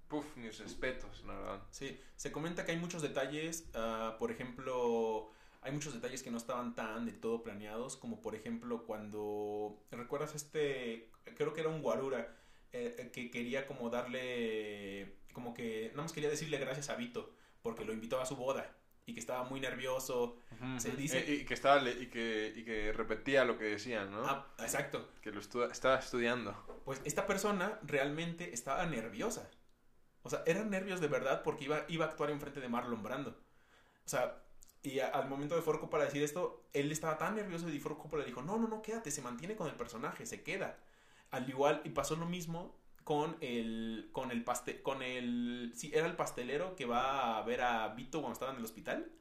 puff, mis respetos, la verdad. Sí, se comenta que hay muchos detalles, uh, por ejemplo, hay muchos detalles que no estaban tan del todo planeados, como por ejemplo cuando, ¿recuerdas este? Creo que era un guarura, eh, que quería como darle, como que, nada más quería decirle gracias a Vito, porque lo invitó a su boda y que estaba muy nervioso. Uh -huh. Se dice... y, y, que estaba y que, y que repetía lo que decían, ¿no? Ah, exacto. Que lo estu estaba estudiando. Pues esta persona realmente estaba nerviosa. O sea, eran nervios de verdad porque iba, iba a actuar enfrente de Marlon Brando. O sea, y a, al momento de Ford Coppola decir esto, él estaba tan nervioso y Coppola le dijo, no, no, no, quédate, se mantiene con el personaje, se queda. Al igual, y pasó lo mismo con el con el pastel con el sí era el pastelero que va a ver a Vito cuando estaba en el hospital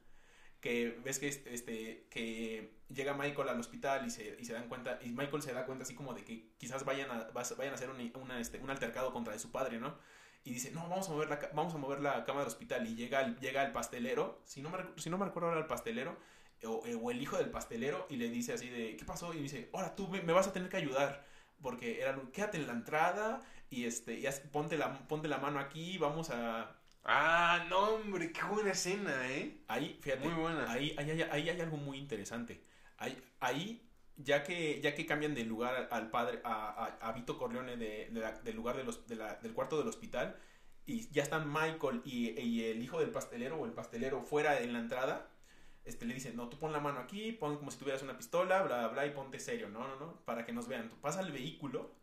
que ves que este que llega Michael al hospital y se, y se dan cuenta y Michael se da cuenta así como de que quizás vayan a vayan a hacer un, este, un altercado contra de su padre no y dice no vamos a mover la vamos a mover la cama del hospital y llega el, llega el pastelero si no me si no me recuerdo ahora el pastelero o, el hijo del pastelero y le dice así de qué pasó y dice ahora tú me vas a tener que ayudar porque era quédate en la entrada y este y ponte la ponte la mano aquí vamos a ah no hombre qué buena escena eh ahí fíjate muy buena. ahí ahí hay, ahí hay algo muy interesante. Ahí ahí ya que ya que cambian de lugar al padre a, a, a Vito Corleone de, de la, del lugar de los, de la, del cuarto del hospital y ya están Michael y, y el hijo del pastelero o el pastelero fuera en la entrada este, le dicen, no, tú pon la mano aquí, pon como si tuvieras una pistola, bla, bla, bla, y ponte serio, no, no, no, para que nos vean. Tú pasa el vehículo,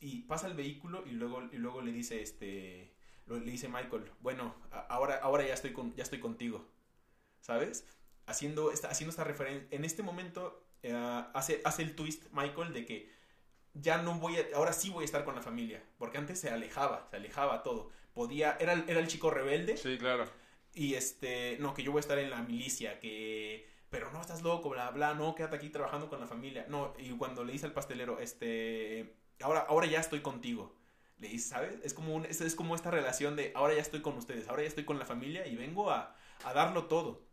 y, pasa el vehículo, y luego, y luego le dice, este, le dice Michael, bueno, ahora, ahora ya, estoy con, ya estoy contigo, ¿sabes? Haciendo esta, haciendo esta referencia, en este momento uh, hace, hace el twist Michael de que ya no voy a, ahora sí voy a estar con la familia, porque antes se alejaba, se alejaba todo, podía, era, era el chico rebelde. Sí, claro y este, no, que yo voy a estar en la milicia, que, pero no, estás loco, bla, bla, no, quédate aquí trabajando con la familia. No, y cuando le dice al pastelero, este, ahora, ahora ya estoy contigo. Le dice, ¿sabes? Es como, un, es, es como esta relación de, ahora ya estoy con ustedes, ahora ya estoy con la familia y vengo a, a darlo todo.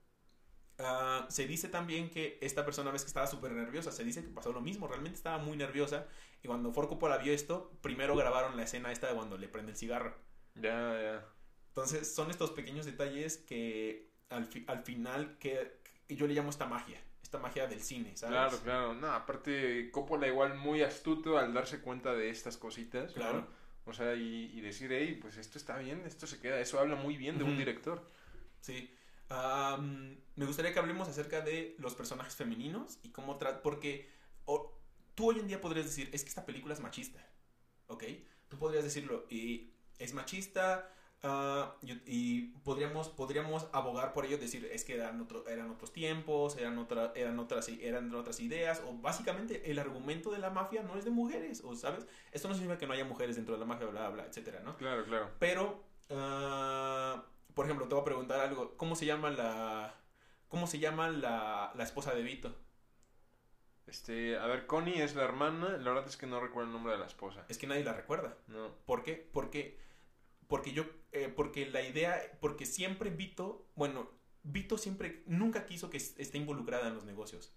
Uh, se dice también que esta persona ves que estaba súper nerviosa, se dice que pasó lo mismo, realmente estaba muy nerviosa y cuando Ford Coppola vio esto, primero grabaron la escena esta de cuando le prende el cigarro. Ya, ya. Entonces son estos pequeños detalles que al, fi al final que, que, yo le llamo esta magia, esta magia del cine, ¿sabes? Claro, claro. No, aparte Coppola igual muy astuto al darse cuenta de estas cositas. Claro. ¿no? O sea, y, y, decir, hey, pues esto está bien, esto se queda, eso habla muy bien de uh -huh. un director. Sí. Um, me gustaría que hablemos acerca de los personajes femeninos y cómo tratan, porque o, tú hoy en día podrías decir, es que esta película es machista, ¿ok? Tú podrías decirlo, y es machista, Uh, y, y, podríamos, podríamos abogar por ello, decir es que eran, otro, eran otros tiempos, eran, otra, eran, otras, eran otras ideas, o básicamente el argumento de la mafia no es de mujeres, o sabes, esto no significa que no haya mujeres dentro de la mafia, bla, bla, bla etcétera, ¿no? Claro, claro. Pero, uh, por ejemplo, te voy a preguntar algo, ¿cómo se llama la, cómo se llama la, la esposa de Vito? Este, a ver, Connie es la hermana, la verdad es que no recuerdo el nombre de la esposa. Es que nadie la recuerda. No. ¿Por qué? Porque, porque yo, eh, porque la idea, porque siempre Vito, bueno, Vito siempre, nunca quiso que esté involucrada en los negocios.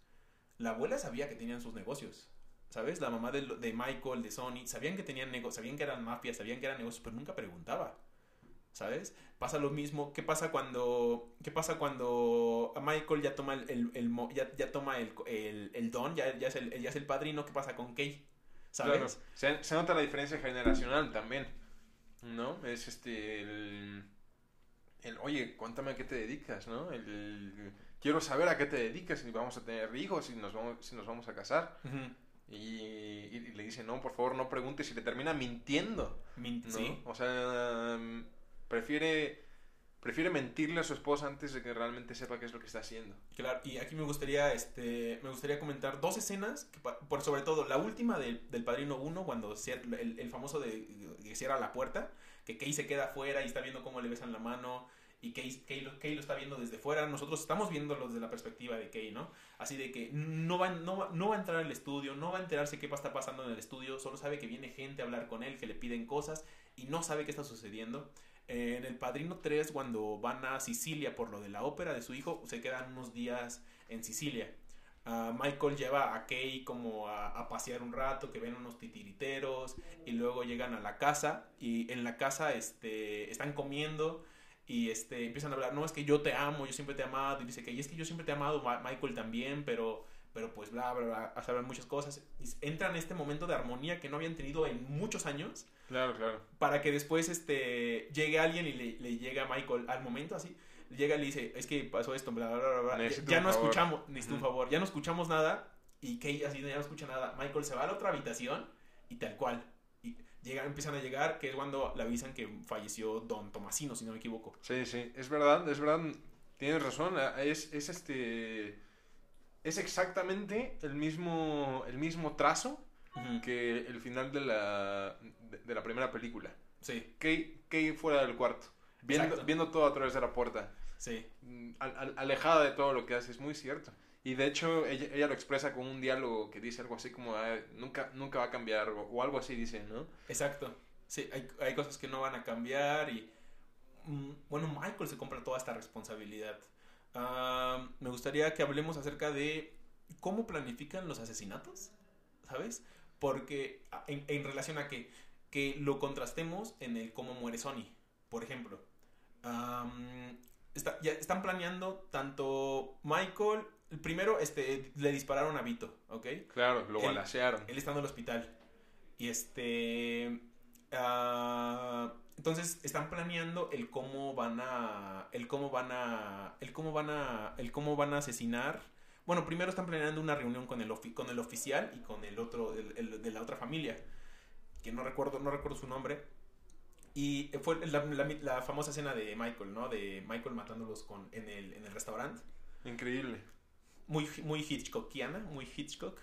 La abuela sabía que tenían sus negocios, ¿sabes? La mamá de, de Michael, de Sony, sabían que tenían negocios, sabían que eran mafias, sabían que eran negocios, pero nunca preguntaba. ¿sabes? Pasa lo mismo. ¿Qué pasa cuando, qué pasa cuando Michael ya toma el, el, ya, ya, toma el, el, don, ya, ya, es el, ya es el padrino? ¿Qué pasa con Kay? ¿Sabes? Se, se, nota la diferencia generacional también, ¿no? Es este, el, el, oye, cuéntame a qué te dedicas, ¿no? El, quiero saber a qué te dedicas, si vamos a tener hijos, si nos vamos, si nos vamos a casar. y, le dice, no, por favor, no preguntes y le termina mintiendo. ¿Sí? O sea, prefiere prefiere mentirle a su esposa antes de que realmente sepa qué es lo que está haciendo. Claro, y aquí me gustaría, este, me gustaría comentar dos escenas, por sobre todo la última del Padrino 1, cuando el, el, famoso de que cierra la puerta, que Kay se queda afuera y está viendo cómo le besan la mano, y Kay, Kay, lo, lo, está viendo desde fuera, nosotros estamos viéndolo desde la perspectiva de Kay, ¿no? Así de que no va, no, no va a entrar al estudio, no va a enterarse qué estar pasando en el estudio, solo sabe que viene gente a hablar con él, que le piden cosas, y no sabe qué está sucediendo en El Padrino 3, cuando van a Sicilia por lo de la ópera de su hijo, se quedan unos días en Sicilia. Ah, Michael lleva a Kay como a, pasear un rato, que ven unos titiriteros y luego llegan a la casa y en la casa este, están comiendo y este, empiezan a hablar, no, es que yo te amo, yo siempre te he amado y dice que y es que yo siempre te he amado, Michael también, pero pero pues bla, bla, bla, hablar muchas cosas. Entran en este momento de armonía que no habían tenido en muchos años. Claro, claro. Para que después este, llegue alguien y le, le llega a Michael al momento así. Llega y le dice, es que pasó esto, bla, bla, bla, Ya, no escuchamos, necesito un favor, ya no escuchamos nada. Y Kay así ya no escucha nada. Michael se va a la otra habitación y tal cual. Y llegan, empiezan a llegar, que es cuando le avisan que falleció Don Tomasino, si no me equivoco. Sí, sí, es verdad, es verdad. Tienes razón, es, es este es exactamente el mismo, el mismo trazo que el final de la, de, la primera película. Sí. Kay, fuera del cuarto, viendo, viendo todo a través de la puerta. Sí. Mm, alejada de todo lo que hace, es muy cierto. Y de hecho, ella, lo expresa con un diálogo que dice algo así como, ah, nunca, nunca va a cambiar, o, algo así dice, ¿no? Exacto. Sí, hay, hay cosas que no van a cambiar y... Mm, bueno, Michael se compra toda esta responsabilidad me gustaría que hablemos acerca de cómo planifican los asesinatos, ¿sabes? Porque en, relación a que, que lo contrastemos en el cómo muere Sony, por ejemplo. está, ya están planeando tanto Michael, el primero este, le dispararon a Vito, ¿ok? Claro, lo balacearon. Él, está en el hospital. Y este... Uh, entonces están planeando el cómo van a el cómo van a el cómo van a el cómo van a asesinar. Bueno, primero están planeando una reunión con el con el oficial y con el otro el, de la otra familia, que no recuerdo no recuerdo su nombre. Y fue la, la, famosa escena de Michael, ¿no? De Michael matándolos con, en, el, en el restaurante. Increíble. Muy, muy Hitchcockiana, muy Hitchcock.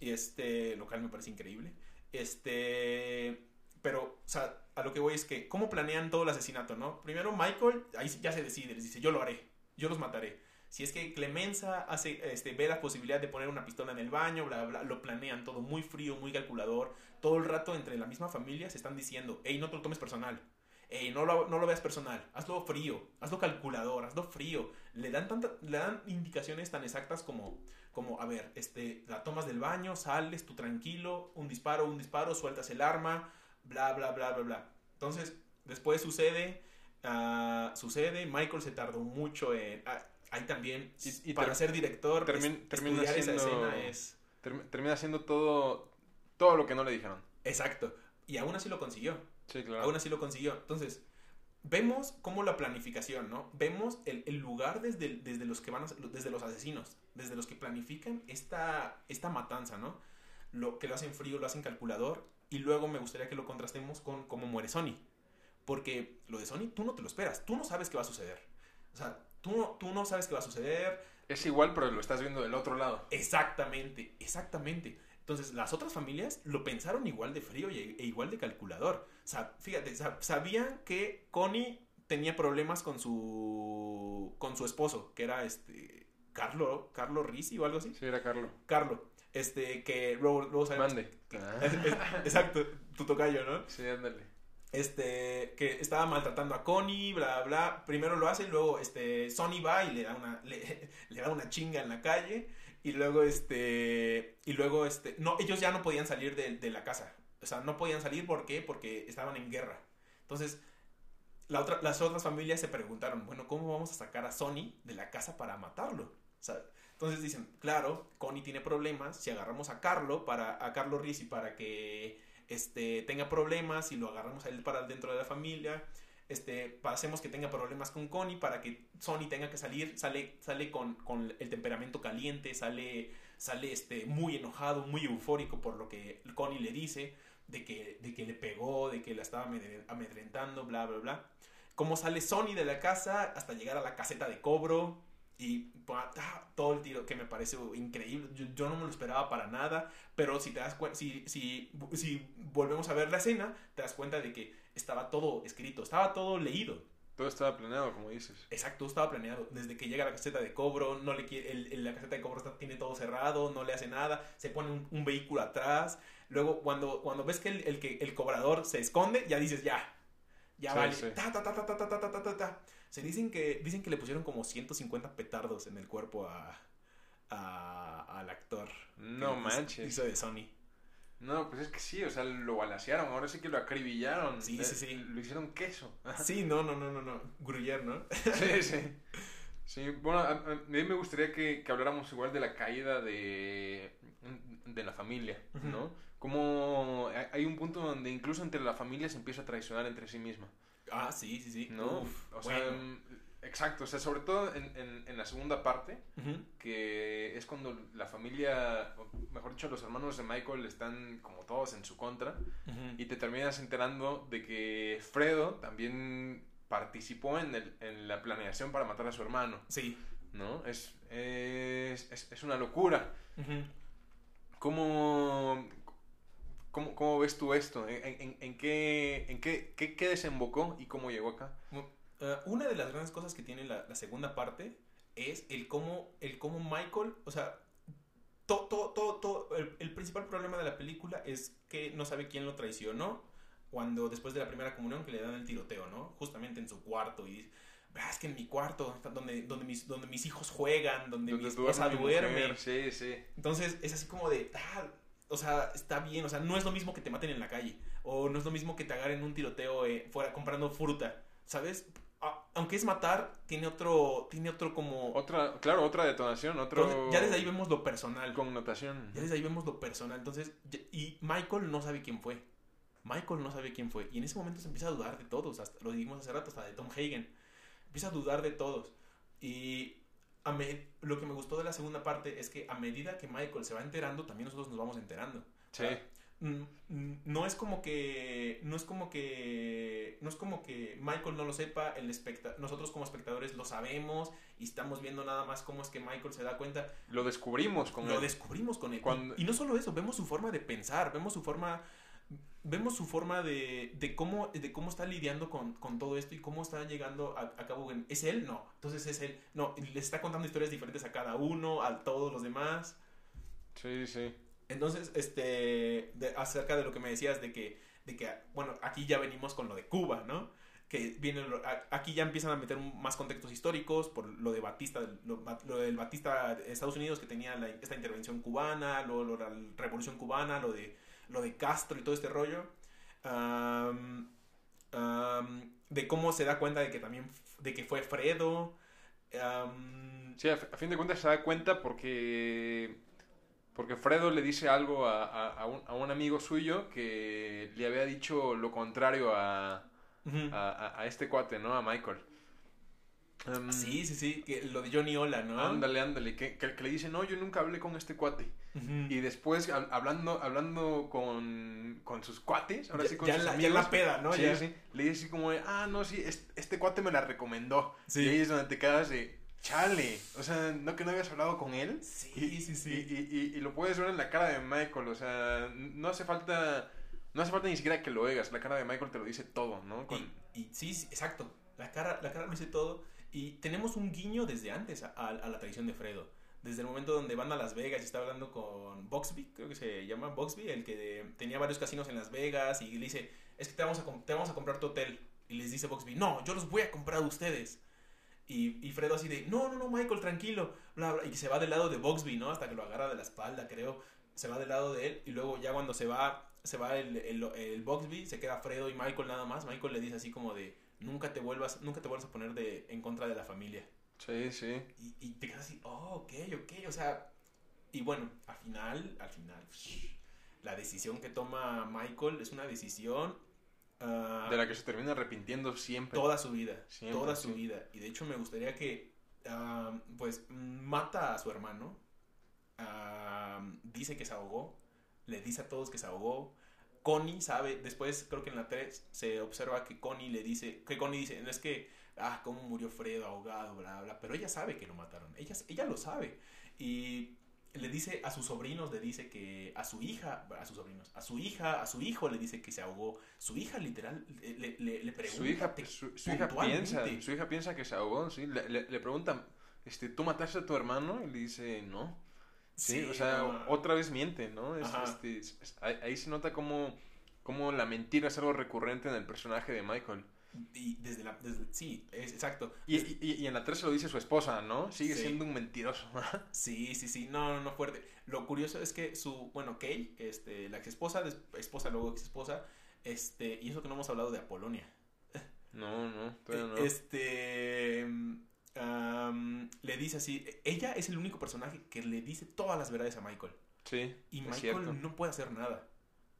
Y este local me parece increíble. Este pero, o sea, a lo que voy es que, ¿cómo planean todo el asesinato, no? Primero, Michael, ahí ya se decide, les dice, yo lo haré, yo los mataré. Si es que Clemenza hace, este, ve la posibilidad de poner una pistola en el baño, bla, bla, lo planean todo muy frío, muy calculador. Todo el rato entre la misma familia se están diciendo, hey, no te lo tomes personal. Hey, no lo, no lo veas personal. Hazlo frío, hazlo calculador, hazlo frío. Le dan, tanta, le dan indicaciones tan exactas como, como, a ver, este, la tomas del baño, sales tú tranquilo, un disparo, un disparo, sueltas el arma, bla, bla, bla, bla, bla. Entonces, después sucede, uh, sucede, Michael se tardó mucho en... Uh, ahí también, y, para ser director, termina esa escena es... termina siendo todo, todo lo que no le dijeron. Exacto. Y aún así lo consiguió. Sí, claro. Aún así lo consiguió. Entonces, vemos cómo la planificación, ¿no? Vemos el, el lugar desde, desde, los que van desde los asesinos, desde los que planifican esta, esta matanza, ¿no? Lo que lo hacen frío, lo hacen calculador y luego me gustaría que lo contrastemos con cómo muere Sony. Porque lo de Sony tú no te lo esperas, tú no sabes qué va a suceder. O sea, tú no, tú no sabes qué va a suceder. Es igual, pero lo estás viendo del otro lado. Exactamente, exactamente. Entonces, las otras familias lo pensaron igual de frío e, igual de calculador. O sea, fíjate, sabían que Connie tenía problemas con su con su esposo, que era este Carlo, Carlo Risi o algo así. Sí, era Carlo. Carlo. Este, que luego, luego sale- Mande. Es- es- exacto, tu tocayo, ¿no? Sí, ándale. Este, que estaba maltratando a Connie, bla, bla. Primero lo hace luego, este, Sony va y le da una, le, da una chinga en la calle. Y luego, este, y luego, este, no, ellos ya no podían salir de, de la casa. O sea, no podían salir, ¿por qué? Porque estaban en guerra. Entonces, la otra, las otras familias se preguntaron, bueno, ¿cómo vamos a sacar a Sony de la casa para matarlo? Entonces dicen, claro, Connie tiene problemas, si agarramos a Carlo, para, a Carlo Rizzi para que este, tenga problemas y lo agarramos a él para dentro de la familia, este, hacemos que tenga problemas con Connie para que Sony tenga que salir, sale, sale con, el temperamento caliente, sale, sale este, muy enojado, muy eufórico por lo que Connie le dice, de que, le pegó, de que la estaba amedre- amedrentando, bla, bla, bla. Cómo sale Sony de la casa hasta llegar a la caseta de cobro y ah, todo el tiro que me parece increíble. Yo, yo no me lo esperaba para nada, pero si te das cuenta, si, si, si volvemos a ver la escena, te das cuenta de que estaba todo escrito, estaba todo leído. Todo estaba planeado, como dices. Exacto, estaba planeado. Desde que llega la caseta de cobro, no le quiere, el- el- la caseta de cobro está- tiene todo cerrado, no le hace nada, se pone un, un vehículo atrás. Luego, cuando, cuando ves que el, el que el cobrador se esconde, ya dices, ya, ya Sí, vale. sí. Ta, ta, ta, ta, ta, ta, ta, ta, ta, ta. Se dicen que, dicen que le pusieron como 150 petardos en el cuerpo a, a- al actor. No manches. Hizo de Sony. No, pues es que sí, o sea, lo balasearon, ahora sí que lo acribillaron. Sí, Eh, sí, sí. Lo hicieron queso. Sí, no, no, no, no, no. Gruyère, ¿no? Sí, sí. Sí, bueno, a, a mí me gustaría que, que habláramos igual de la caída de, de la familia. ¿no? Como hay- hay un punto donde incluso entre la familia se empieza a traicionar entre sí misma, Ah, sí, sí, sí. ¿no? Uf, o sea, bueno. exacto, o sea, sobre todo en, en, en la segunda parte, que es cuando la familia, mejor dicho, los hermanos de Michael están como todos en su contra, y te terminas enterando de que Fredo también participó en, el- en la planeación para matar a su hermano, Sí. ¿no? Es, es, es, es una locura. Ujú. ¿Cómo, cómo, cómo ves tú esto? ¿En, en- en qué, en qué, qué, qué desembocó y cómo llegó acá? Eh, una de las grandes cosas que tiene la, la segunda parte es el cómo, el cómo Michael, o sea, to- to- to- to- el, el principal problema de la película es que no sabe quién lo traicionó cuando después de la primera comunión que le dan el tiroteo, ¿no? Justamente en su cuarto y dice, "Ah, es que en mi cuarto, donde, donde, mis, donde mis hijos juegan, donde, mi Donde esposa mi duerme. mujer, Sí, sí. Entonces es así como de, ah, o sea, está bien, o sea, no es lo mismo que te maten en la calle, o no es lo mismo que te agarren un tiroteo eh, fuera comprando fruta, ¿sabes? A- aunque es matar, tiene otro, tiene otro como... Otra, claro, otra detonación, otro... Entonces, ya desde ahí vemos lo personal. Connotación. Ya desde ahí vemos lo personal. Entonces, y Michael no sabe quién fue. Michael no sabe quién fue. Y en ese momento se empieza a dudar de todos. Hasta, lo dijimos hace rato, hasta de Tom Hagen. Empieza a dudar de todos. Y a me- lo que me gustó de la segunda parte es que a medida que Michael se va enterando, también nosotros nos vamos enterando. Sí. No es como que no es como que no es como que Michael no lo sepa el especta nosotros como espectadores lo sabemos y estamos viendo nada más cómo es que Michael se da cuenta Lo descubrimos con lo él. descubrimos con él. Cuando- Y, no solo eso, vemos su forma de pensar, vemos su forma, vemos su forma de, de cómo, de cómo está lidiando con, con todo esto y cómo está llegando a, a cabo. ¿Es él? No. Entonces es él. No, le está contando historias diferentes a cada uno, a todos los demás. Sí, sí. Entonces, este, de- acerca de lo que me decías de que, de que, bueno, aquí ya venimos con lo de Cuba, ¿no? Que viene, aquí ya empiezan a meter más contextos históricos por lo de Batista, lo, lo del Batista de Estados Unidos que tenía la- esta intervención cubana, lo, lo la revolución cubana, lo de, lo de Castro y todo este rollo. De cómo se da cuenta de que también, de que fue Fredo. Sí, a, a fin de cuentas se da cuenta porque porque Fredo le dice algo a, a- un, a un amigo suyo que le había dicho lo contrario a- a este cuate, ¿no? A Michael. Em, Sí, sí, sí, que lo de Johnny Ola, ¿no? Ándale, ándale, que, que, que le dice, no, yo nunca hablé con este cuate. Y después, hab- hablando, hablando con, con sus cuates, ahora ya, sí con ya sus la, ya amigos. en la peda, ¿no? sí, Ya. sí, le dice así como de, ah, no, sí, este, este cuate me la recomendó. Sí. Y ahí es donde te quedas de, chale, o sea, no que no habías hablado con él. Sí, Y, sí, sí. y, y- y- lo puedes ver en la cara de Michael, o sea, no hace falta, no hace falta ni siquiera que lo oigas, la cara de Michael te lo dice todo, ¿no? Con- Y, y sí, sí, exacto. La cara, la cara lo dice todo. Y tenemos un guiño desde antes a, la traición de Fredo. Desde el momento donde van a Las Vegas y está hablando con Boxby, creo que se llama Boxby, el que tenía varios casinos en Las Vegas y le dice, es que te vamos a, te vamos a comprar tu hotel. Y les dice Boxby, no, yo los voy a comprar a ustedes. Y, Fredo así de, no, no, no, Michael, tranquilo. Y se va del lado de Boxby, ¿no? Hasta que lo agarra de la espalda, creo. Se va del lado de él. Y luego ya cuando se va, se va el, el, el Boxby, se queda Fredo y Michael nada más. Michael le dice así como de, nunca te vuelvas, nunca te vuelvas a poner de, en contra de la familia. Sí, sí. Y, y te quedas así, oh, ok, ok, o sea, y bueno, al final, al final, la decisión que toma Michael es una decisión ah, De la que se termina arrepintiendo siempre. toda su vida, Siempre, toda sí. su vida. Y de hecho me gustaría que, ah, pues, mata a su hermano, ah, dice que se ahogó, le dice a todos que se ahogó. Connie sabe, después creo que en la 3 se observa que Connie le dice, que Connie dice, no es que, ah, cómo murió Fredo ahogado, bla, bla, pero ella sabe que lo mataron, ella, ella lo sabe. Y le dice a sus sobrinos, le dice que a su hija, a sus sobrinos, a su hija, a su hijo le dice que se ahogó. Su hija literal le, le, le- le pregunta. Su hija, su, su hija piensa, su hija piensa que se ahogó, sí. Le, le, le preguntan, este, ¿tú mataste a tu hermano? Y le dice, no. Sí, o sea, no. otra vez miente, ¿no? Es, este, es- es- ahí, ahí se nota cómo, cómo la mentira es algo recurrente en el personaje de Michael. Y desde la, desde- sí, es exacto. Y, y, y en la 3 se lo dice su esposa, ¿no? Sigue Sí. siendo un mentiroso. Sí, sí, sí, no, no, no fuerte. Lo curioso es que su, bueno, Kay, este, la ex esposa, esposa, luego ex esposa, este, y eso que no hemos hablado de Apolonia. no, no, todavía no. Este, le dice así, ella es el único personaje que le dice todas las verdades a Michael. sí, Y Michael cierto. no puede hacer nada,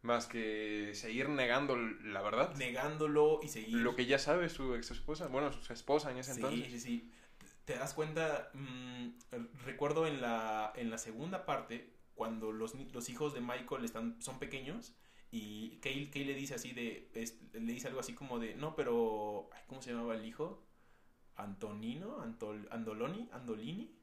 Más que seguir negando la verdad. negándolo y seguir. Lo que ya sabe su ex esposa, bueno, su esposa en ese Sí, entonces. sí, sí. Te das cuenta, mm, recuerdo en la, en la segunda parte, cuando los, los hijos de Michael están, son pequeños, y Kay, Kay le dice así de, es- le dice algo así como de, no, pero, ¿cómo se llamaba el hijo? Antonino, Antol, Andoloni, Andolini.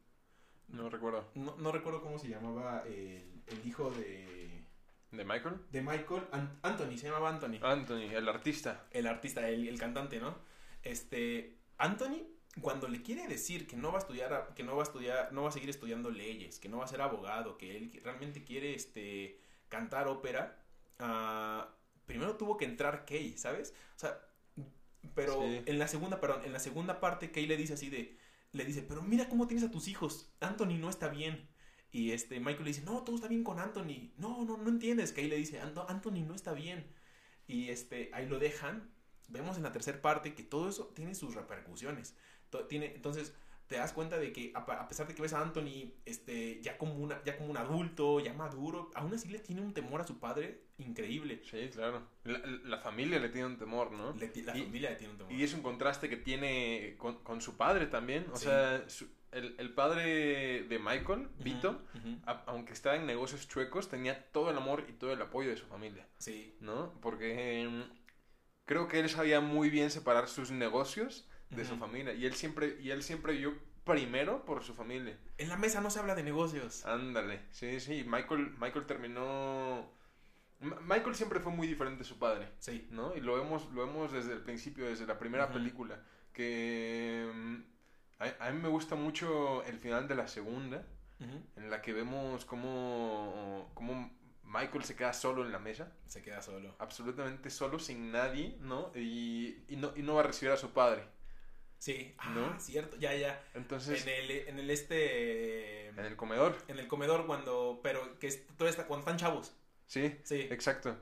No recuerdo. No, no recuerdo cómo se llamaba el, el hijo de, ¿De Michael? de Michael. An- Anthony, se llamaba Anthony. Anthony, el artista. el artista, el, el cantante, ¿no? Este, Anthony, cuando le quiere decir que no va a estudiar, a- que no va a estudiar, no va a seguir estudiando leyes, que no va a ser abogado, que él realmente quiere, este, cantar ópera, ah, primero tuvo que entrar Kay, ¿sabes? O sea, pero Sí. en la segunda, perdón, en la segunda parte Kay le dice así de, le dice, pero mira cómo tienes a tus hijos, Anthony no está bien. Y este, Michael le dice, no, todo está bien con Anthony. No, no, no entiendes. Kay le dice, "Ant- Anthony no está bien. Y este, ahí lo dejan. Vemos en la tercera parte que todo eso tiene sus repercusiones. Tiene, entonces, te das cuenta de que a pesar de que ves a Anthony este, ya, como una, ya como un adulto, ya maduro, aún así le tiene un temor a su padre increíble. Sí, claro. La, la familia le tiene un temor, ¿no? Le la Y- familia le tiene un temor. Y es un contraste que tiene con, con su padre también. O Sí. sea, su- el, el padre de Michael, Vito, ujú. a- aunque estaba en negocios chuecos, tenía todo el amor y todo el apoyo de su familia, Sí. ¿no? Porque em, creo que él sabía muy bien separar sus negocios de su Ujú. familia. Y él siempre, y él siempre vio primero por su familia. En la mesa no se habla de negocios. Ándale, sí, sí. Michael, Michael terminó... Michael siempre fue muy diferente de su padre. Sí. ¿no? Y lo vemos, lo vemos desde el principio, desde la primera película, que mm, a, a mí me gusta mucho el final de la segunda, en la que vemos cómo, cómo Michael se queda solo en la mesa, Se queda solo. absolutamente solo, sin nadie, ¿no? Y, y no, y no va a recibir a su padre. Sí. Ah, ¿No? cierto. Ya, ya. Entonces, En el, en el este... en el comedor, En el comedor cuando... Pero que es, todo está, cuando están chavos. Sí, Sí. exacto.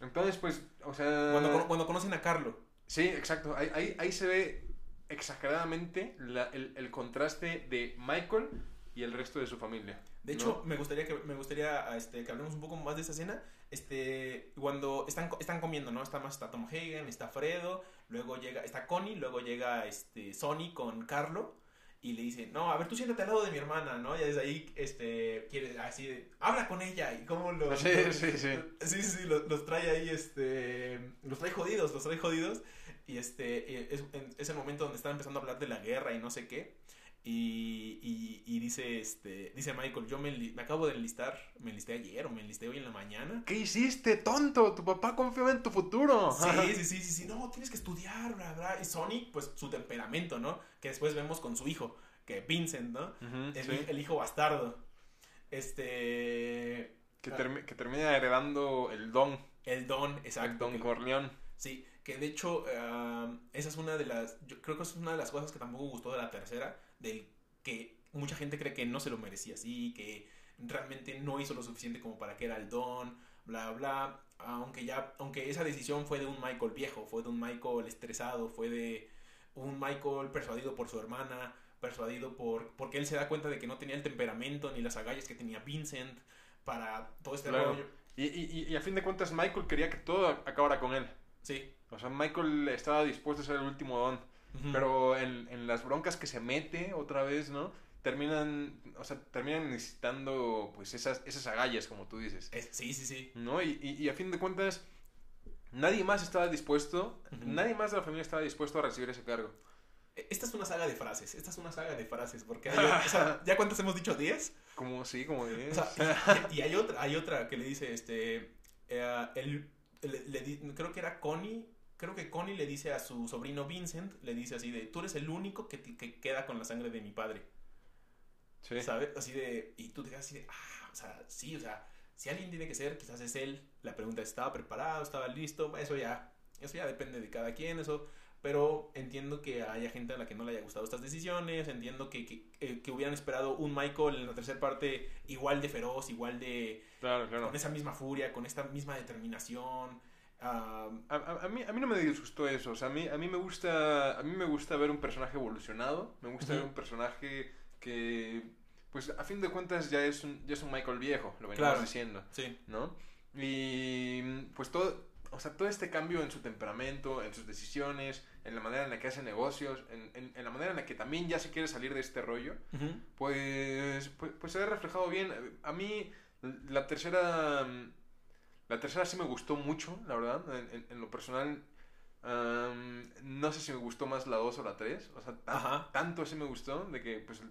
Entonces, pues, o sea... Cuando, cuando conocen a Carlo. Sí, exacto. Ahí, ahí, ahí se ve exageradamente la- el, el contraste de Michael y el resto de su familia. De ¿no? hecho, me gustaría que me gustaría este, que hablemos un poco más de esa escena. Este, cuando están, están comiendo, ¿no? Está más está Tom Hagen, está Fredo, luego llega, está Connie, luego llega este Sony con Carlo y le dice, no, a ver, tú siéntate al lado de mi hermana, ¿no? Y desde ahí, este, quiere así de, habla con ella y cómo los... Sí, sí, sí. Sí, sí, sí, los, los trae ahí, este, los trae jodidos, los trae jodidos. Y este, eh, es, es el momento donde están empezando a hablar de la guerra y no sé qué. Y, y, y dice, este, dice Michael, yo me, me acabo de enlistar, me enlisté ayer o me enlisté hoy en la mañana. ¿Qué hiciste, tonto? Tu papá confiaba en tu futuro. Sí, sí, sí, sí, sí, no, tienes que estudiar, bla, bla. Y Sonic, pues su temperamento, ¿no? Que después vemos con su hijo, que Vincent, ¿no? Ujú, El, sí. el hijo bastardo. Este. Que, termi- que termina heredando el don. El don, El exacto. don que- Corleón. Sí, que de hecho, ah, esa es una de las. Yo creo que es una de las cosas que tampoco gustó de la tercera, del que mucha gente cree que no se lo merecía así, que realmente no hizo lo suficiente como para que era el don, bla, bla. Aunque ya, aunque esa decisión fue de un Michael viejo, fue de un Michael estresado, fue de un Michael persuadido por su hermana, persuadido por. porque él se da cuenta de que no tenía el temperamento ni las agallas que tenía Vincent para todo este Claro. rollo. Y, y, y a fin de cuentas, Michael quería que todo acabara con él. Sí. O sea, Michael estaba dispuesto a ser el último don. Ujú. Pero en, en las broncas que se mete otra vez, ¿no? Terminan, o sea, terminan necesitando, pues, esas, esas agallas, como tú dices. Es- sí, sí, sí. ¿No? Y, y, y a fin de cuentas, nadie más estaba dispuesto, Ujú. nadie más de la familia estaba dispuesto a recibir ese cargo. Esta es una saga de frases. Esta es una saga de frases. Porque hay, o sea, ¿ya cuántas hemos dicho? ¿10? Como, sí, como de... O sea, y, y hay otra, hay otra que le dice, este, eh, él, le- le creo que era Connie, creo que Connie le dice a su sobrino Vincent, le dice así de, tú eres el único que, te- que queda con la sangre de mi padre, sí. ¿sabes? Así de, y tú te quedas así de, ah, o sea, sí, o sea, si alguien tiene que ser, quizás es él. La pregunta es, ¿estaba preparado? ¿Estaba listo? Eso ya, eso ya depende de cada quien, eso... Pero entiendo que haya gente a la que no le haya gustado estas decisiones. Entiendo que, que, eh, que hubieran esperado un Michael en la tercera parte igual de feroz, igual de, Claro, claro. con esa misma furia, con esta misma determinación. A, a- a mí, a mí no me disgustó eso, o sea, a mí, a mí me gusta a mí me gusta ver un personaje evolucionado, me gusta Ujú. ver un personaje que, pues a fin de cuentas ya es un, ya es un Michael viejo, lo venimos Claro. diciendo, sí, ¿no? Y pues todo, o sea, todo este cambio en su temperamento, en sus decisiones, en la manera en la que hace negocios, en, en- en la manera en la que también ya se quiere salir de este rollo, Ujú. pues, pues, pues se ve reflejado bien. A mí la tercera, la tercera sí me gustó mucho, la verdad. En, en- en lo personal, am, no sé si me gustó más la 2 o la 3. O sea, tan- tanto sí me gustó de que pues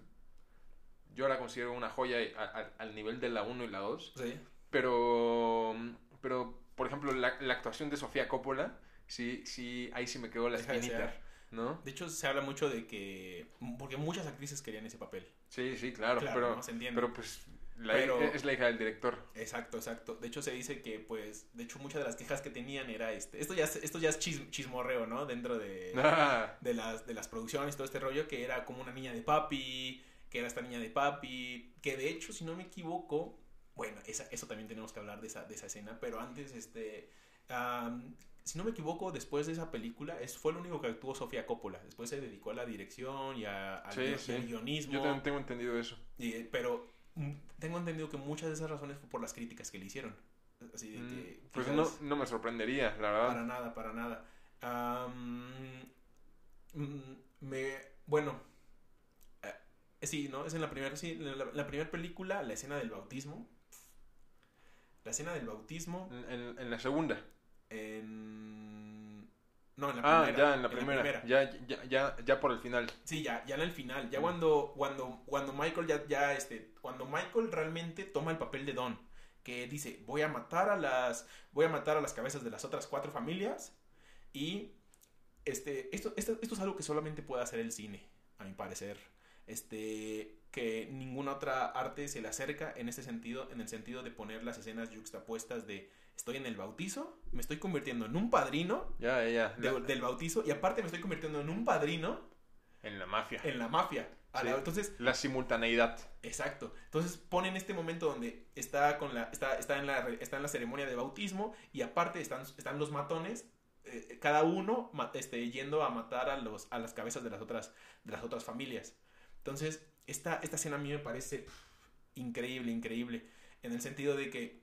yo la considero una joya a- a- al nivel de la 1 y la 2. sí. Pero, pero por ejemplo, la, la actuación de Sofía Coppola, sí, sí, ahí sí me quedó la Deja de espinita, ser. ¿no? De hecho, se habla mucho de que. Porque muchas actrices querían ese papel. Sí, sí, claro, Claro, pero, ¿no? Se entiende. pero pues la- Pero- es la hija del director. Exacto, exacto. De hecho, se dice que, pues. De hecho, muchas de las quejas que tenían era este. Esto ya es, esto ya es chis- chismorreo, ¿no? Dentro de. Ah, de las, de las producciones, todo este rollo, que era como una niña de papi, que era esta niña de papi, que de hecho, si no me equivoco, bueno, esa, eso también tenemos que hablar de esa, de esa escena, pero antes, este, am, si no me equivoco, después de esa película, es, fue lo único que actuó Sofía Coppola, después se dedicó a la dirección y a- al, Sí, sí. guionismo, yo también tengo entendido eso. y, pero tengo entendido que muchas de esas razones fue por las críticas que le hicieron. Así de Mm, que, Pues no, no me sorprendería, la para verdad. nada, para nada. Am, mm, me, bueno, eh, sí, ¿no? Es en la primera, sí, la, la primera película, la escena del bautismo. La escena del bautismo En, en- en la segunda. en... No, en la Ah, primera. ya, en la primera. Ya, ya, ya, ya por el final. Sí, ya, ya en el final, ya Mm. cuando, cuando, cuando Michael ya, ya, este, cuando Michael realmente toma el papel de Don, que dice, voy a matar a las, voy a matar a las cabezas de las otras cuatro familias y, este, esto, esto, esto es algo que solamente puede hacer el cine, a mi parecer, este, que ninguna otra arte se le acerca en este sentido, en el sentido de poner las escenas yuxtapuestas de, estoy en el bautizo, me estoy convirtiendo en un padrino Ya, ya. de- La- del bautizo y aparte me estoy convirtiendo en un padrino en la mafia. en la mafia. La- entonces, La simultaneidad. exacto. Entonces ponen este momento donde está con la está, está en la está en la ceremonia de bautismo y aparte están están los matones eh, cada uno este, yendo a matar a los a las cabezas de las otras de las otras familias. Entonces, esta esta escena a mí me parece pff, increíble, increíble en el sentido de que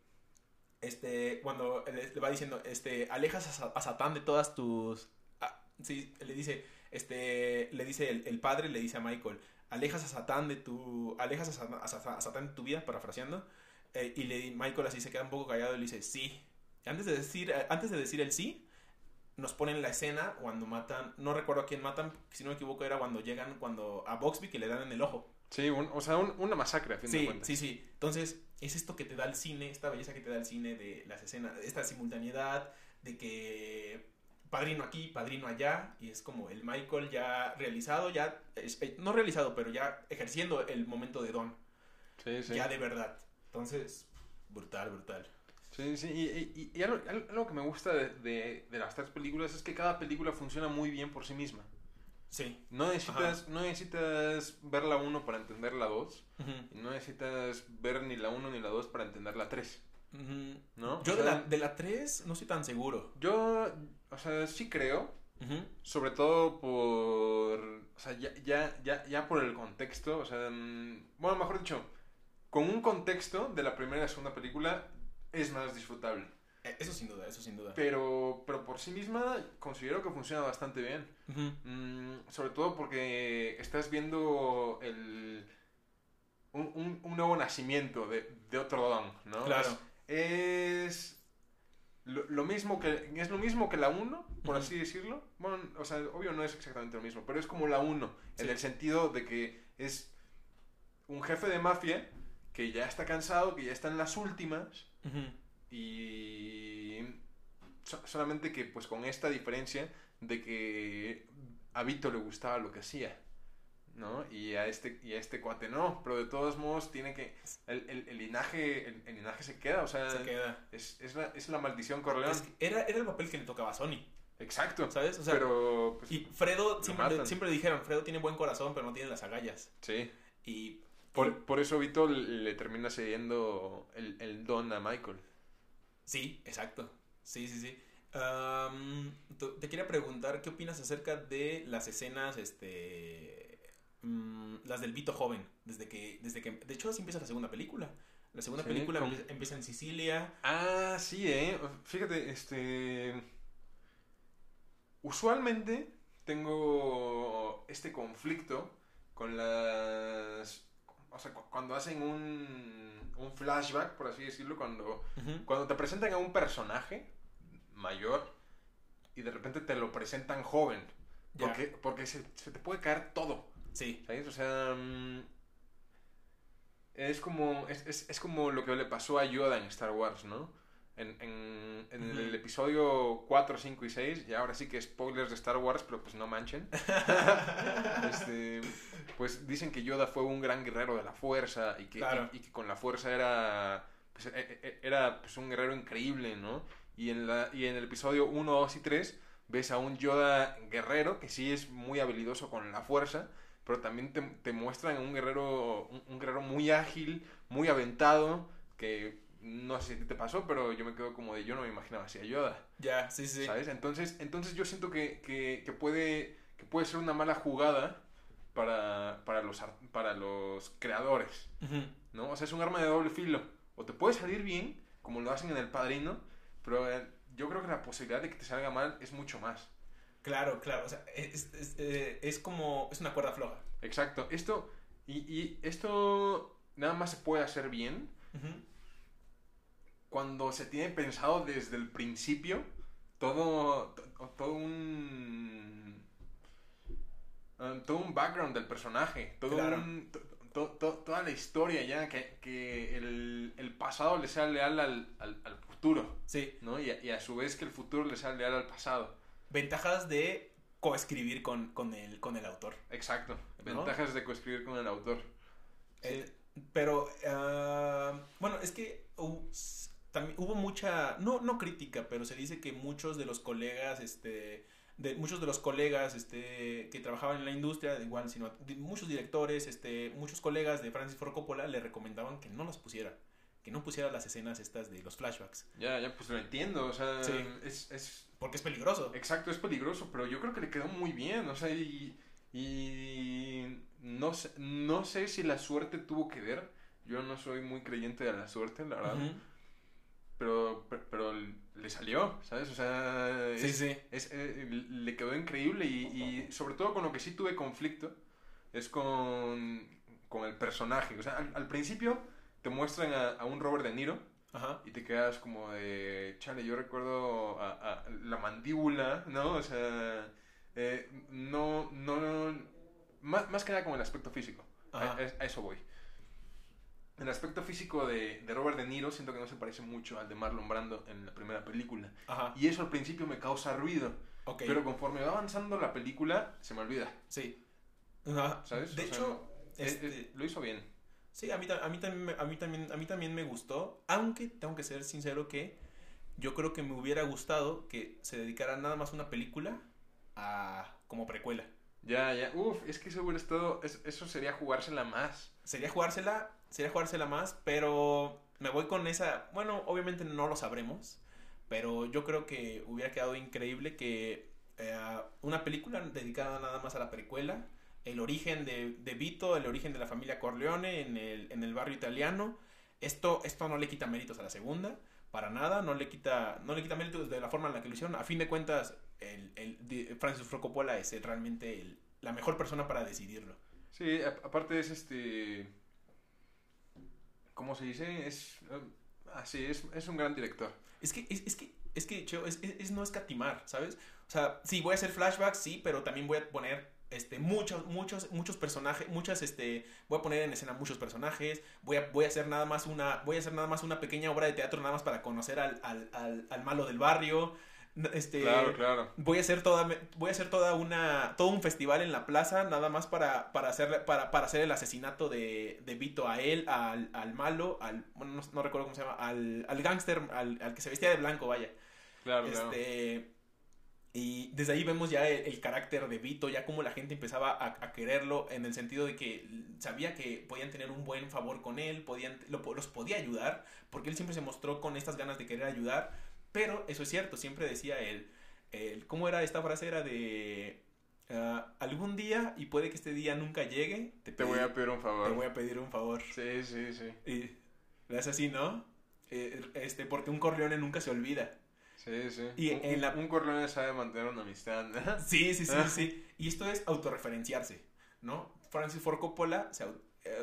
este cuando le, va diciendo este alejas a, Sa- a Satán de todas tus ah, sí, le dice este le dice el, padre le dice a Michael alejas a Satán de tu alejas a, Sa- a Sa- a Satán de tu vida parafraseando eh, y le Michael así se queda un poco callado y le dice sí antes de decir eh, antes de decir el sí nos ponen la escena cuando matan, no recuerdo a quién matan, si no me equivoco era cuando llegan cuando a Boxby que le dan en el ojo. Sí, un- o sea, un- una masacre a fin de Sí, cuentas. sí, sí. Entonces, es esto que te da el cine, esta belleza que te da el cine de las escenas, esta simultaneidad de que padrino aquí, padrino allá, y es como el Michael ya realizado, ya, eh, no realizado, pero ya ejerciendo el momento de Don, Sí, sí. ya de verdad. Entonces, brutal, brutal. Sí, sí, y, y- y algo, algo que me gusta de, de- de las tres películas es que cada película funciona muy bien por sí misma. Sí. No necesitas, no necesitas ver la 1 para entender la 2, y no necesitas ver ni la 1 ni la 2 para entender la 3, Ujú. ¿no? Yo O de, sea, la, de la 3 no estoy tan seguro. Yo, o sea, sí creo, sobre todo por, o sea, ya, ya, ya, ya por el contexto, o sea, mm, bueno, mejor dicho, con un contexto de la primera y segunda película es más disfrutable. Eh, Eso sin duda, eso sin duda. Pero, pero por sí misma considero que funciona bastante bien. Mm, sobre todo porque estás viendo el, un, un- un nuevo nacimiento de, de otro Don, ¿no? Claro. Es, es lo, lo mismo que, es lo mismo que la 1, por así decirlo. Bueno, o sea, obvio no es exactamente lo mismo, pero es como la 1, en el sentido de que es un jefe de mafia que ya está cansado, que ya está en las últimas Ujú. Y so- solamente que pues con esta diferencia de que a Vito le gustaba lo que hacía, ¿no? Y a este, y a este cuate no, pero de todos modos tiene que... El, el- el linaje, el, el linaje se queda, o sea, Se queda. Es, es, la, es la maldición. Es que era, era el papel que le tocaba a Sony, Exacto. ¿sabes? O sea, pero... pues, y Fredo, siempre, le- le dijeron, Fredo tiene buen corazón, pero no tiene las agallas. sí. Y Por, por eso Vito le termina cediendo el, el don a Michael. Sí, exacto. Sí, sí, sí. Te quería preguntar, ¿qué opinas acerca de las escenas, este, mm, las del Vito joven? Desde que, desde que, de hecho, así empieza la segunda película. La segunda Sí, película con- empieza en Sicilia. Ah, sí, eh. Fíjate, este. Usualmente tengo este conflicto con las. O sea, cu- cuando hacen un, un flashback, por así decirlo, cuando, cuando te presentan a un personaje mayor y de repente te lo presentan joven. Porque se, se te puede caer todo. Sí, ¿Sabes? O sea, mm, es como, es, es- es como lo que le pasó a Yoda en Star Wars, ¿no? En, en- en el episodio 4, 5 y 6, y ahora sí que spoilers de Star Wars, pero pues no manchen. Este, pues dicen que Yoda fue un gran guerrero de la fuerza y que, Claro. y, y que con la fuerza era, pues, e- e- era pues, un guerrero increíble, ¿no? Y en, la, y en el episodio 1, 2 y 3 ves a un Yoda guerrero que sí es muy habilidoso con la fuerza, pero también te, te muestran un guerrero, un, un guerrero muy ágil, muy aventado, que no sé si a ti te pasó, pero yo me quedo como de yo no me imaginaba así a Yoda. ya, sí, sí. ¿Sabes? Entonces, entonces yo siento que, que, que puede, que puede ser una mala jugada para, para, los, ar- para los creadores, Ujú. ¿no? O sea, es un arma de doble filo. O te puede salir bien, como lo hacen en El Padrino, pero eh, yo creo que la posibilidad de que te salga mal es mucho más. Claro, claro. O sea, es, es, eh, es como, es una cuerda floja. Exacto. Esto, y, y esto nada más se puede hacer bien Ujú. Cuando se tiene pensado desde el principio todo, to- todo un eh, todo un background del personaje, todo Claro. un- to- to- to- toda la historia ya, que, que el, el pasado le sea leal al, al- al futuro, Sí. ¿no? Y a, y a su vez que el futuro le sea leal al pasado. Ventajas de coescribir con, con, el, con el autor. Exacto. ¿No? Ventajas de coescribir con el autor. Sí. Eh, pero, ah, bueno, es que también hubo mucha, no, no crítica, pero se dice que muchos de los colegas, este, de muchos de los colegas, este, que trabajaban en la industria, igual, sino di- muchos directores, este, muchos colegas de Francis Ford Coppola le recomendaban que no las pusiera, que no pusiera las escenas estas de los flashbacks, Ya, ya, pues lo entiendo, o sea, Sí. es, es, porque es peligroso. Exacto, es peligroso, pero yo creo que le quedó muy bien, o sea, y, y no, sé, no sé si la suerte tuvo que ver, yo no soy muy creyente de la suerte, la verdad, pero, pero le salió, ¿sabes? O sea, es- Sí, sí. es- eh, le quedó increíble y, y sobre todo con lo que sí tuve conflicto es con, con el personaje, o sea, al, al principio te muestran a, a un Robert De Niro Ajá. y te quedas como de, chale, yo recuerdo a, a la mandíbula, ¿no? O sea, eh, no, no, más, más que nada como el aspecto físico, a- a eso voy. El aspecto físico de, de Robert De Niro siento que no se parece mucho al de Marlon Brando en la primera película. Ajá. Y eso al principio me causa ruido, Ok. pero conforme va avanzando la película, se me olvida, Sí. Ajá. ¿sabes? De O sea, hecho, es- este, es- lo hizo bien. sí, a mí, a, mí también, a, mí también, a mí también me gustó, aunque tengo que ser sincero que yo creo que me hubiera gustado que se dedicara nada más una película a como precuela. Ya, ya, uff, es que eso hubiera estado, es- eso sería jugársela más. Sería jugársela, sería jugársela más, pero me voy con esa, bueno, obviamente no lo sabremos, pero yo creo que hubiera quedado increíble que eh, una película dedicada nada más a la precuela, el origen de, de Vito, el origen de la familia Corleone en el, en el barrio italiano. Esto, esto no le quita méritos a la segunda, para nada, no le quita, no le quita méritos de la forma en la que lo hicieron. A fin de cuentas, el, el- Francis Ford Coppola es realmente el- la mejor persona para decidirlo. Sí, aparte es este. ¿Cómo se dice? Es. eh, Ah, es, es un gran director. Es que, es, es que, es que, Cheo, es, es, no escatimar, ¿sabes? O sea, sí, voy a hacer flashbacks, sí, pero también voy a poner este, muchos, muchos, muchos personajes, muchas, este, voy a poner en escena muchos personajes, voy a, voy a hacer nada más una, voy a hacer nada más una pequeña obra de teatro nada más para conocer al, al, al, al malo del barrio, este, Claro, claro. voy a hacer toda, voy a hacer toda una, todo un festival en la plaza nada más para, para hacer, para, para hacer el asesinato de, de Vito a él, al, al malo, al, bueno, no, no recuerdo cómo se llama, al, al gángster, al, al que se vestía de blanco, vaya. Claro, claro. Este, y desde ahí vemos ya el, el carácter de Vito, ya como la gente empezaba a, a quererlo en el sentido de que sabía que podían tener un buen favor con él, podían, lo- los podía ayudar, porque él siempre se mostró con estas ganas de querer ayudar, pero eso es cierto, siempre decía él, el, ¿cómo era esta frase? Era de... ah, algún día, y puede que este día nunca llegue, te, Te voy a pedir un favor. te voy a pedir un favor. Sí, sí, sí. Y le hace así, ¿no? Eh, este, porque un Corleone nunca se olvida. Sí, sí. Y un, en la- un Corleone sabe mantener una amistad. ¿no? Sí, sí, sí, sí. Y esto es autorreferenciarse, ¿no? Francis Ford Coppola, se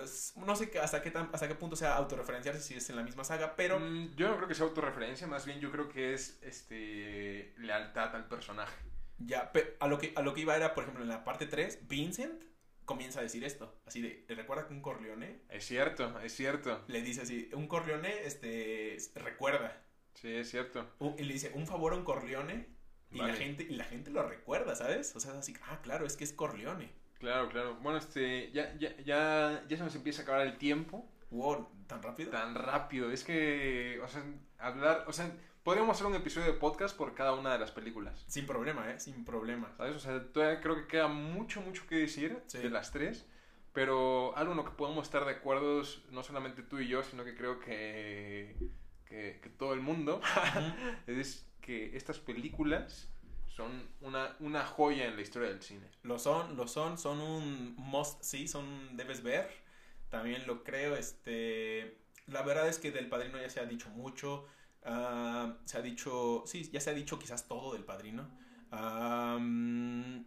es- no sé hasta qué, tan- hasta qué punto sea autorreferenciarse si es en la misma saga, pero Mm, yo no creo que sea autorreferencia, más bien yo creo que es este lealtad al personaje. ya, pe- a lo, que, a lo que iba era, por ejemplo, en la parte 3, Vincent comienza a decir esto, así de, ¿le recuerda que un Corleone? Es cierto, es cierto. Le dice así, un Corleone, este, recuerda. Sí, es cierto. Y le dice, un favor a un Corleone, y, la gente, y la gente lo recuerda, ¿sabes? O sea, es así, ah, claro, es que es Corleone. Claro, claro. Bueno, este, ya, ya, ya, ya se nos empieza a acabar el tiempo. Wow, ¿tan rápido? Tan rápido. Es que, o sea, hablar, o sea, podríamos hacer un episodio de podcast por cada una de las películas. Sin problema, ¿eh? Sin problema. ¿Sabes? O sea, todavía creo que queda mucho, mucho que decir Sí. de las tres. Pero algo en lo que podemos estar de acuerdo, no solamente tú y yo, sino que creo que, que, que todo el mundo, es que estas películas son una, una joya en la historia del cine. Lo son, lo son, son un must see, son debes ver. También lo creo, este... La verdad es que del Padrino ya se ha dicho mucho. ah, se ha dicho, sí, ya se ha dicho quizás todo del Padrino. Ah, mm,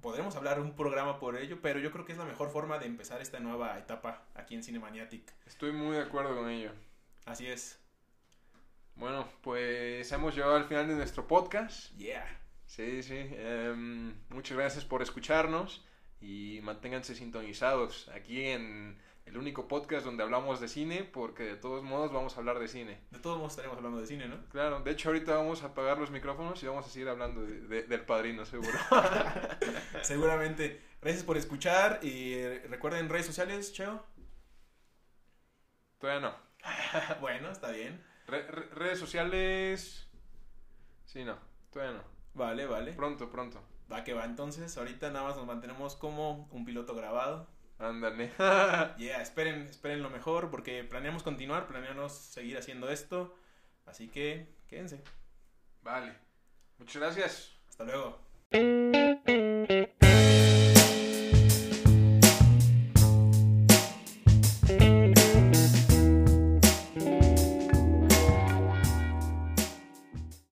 podremos hablar un programa por ello, pero yo creo que es la mejor forma de empezar esta nueva etapa aquí en Cinemaniatic. Estoy muy de acuerdo con ello. Así es. Bueno, pues hemos llegado al final de nuestro podcast. Yeah. Sí, sí. em, muchas gracias por escucharnos y manténganse sintonizados aquí en el único podcast donde hablamos de cine, porque de todos modos vamos a hablar de cine. De todos modos estaremos hablando de cine, ¿no? Claro, de hecho ahorita vamos a apagar los micrófonos y vamos a seguir hablando de- de- del padrino, seguro. Seguramente. Gracias por escuchar y recuerden redes sociales, Cheo. Todavía no. bueno, está bien. Re- re- redes sociales... Sí, no. Todavía no. Vale, vale. Pronto, pronto. Va que va, entonces ahorita nada más nos mantenemos como un piloto grabado. Ándale. Yeah, esperen, esperen lo mejor porque planeamos continuar, planeamos seguir haciendo esto. Así que quédense. vale. Muchas gracias. Hasta luego.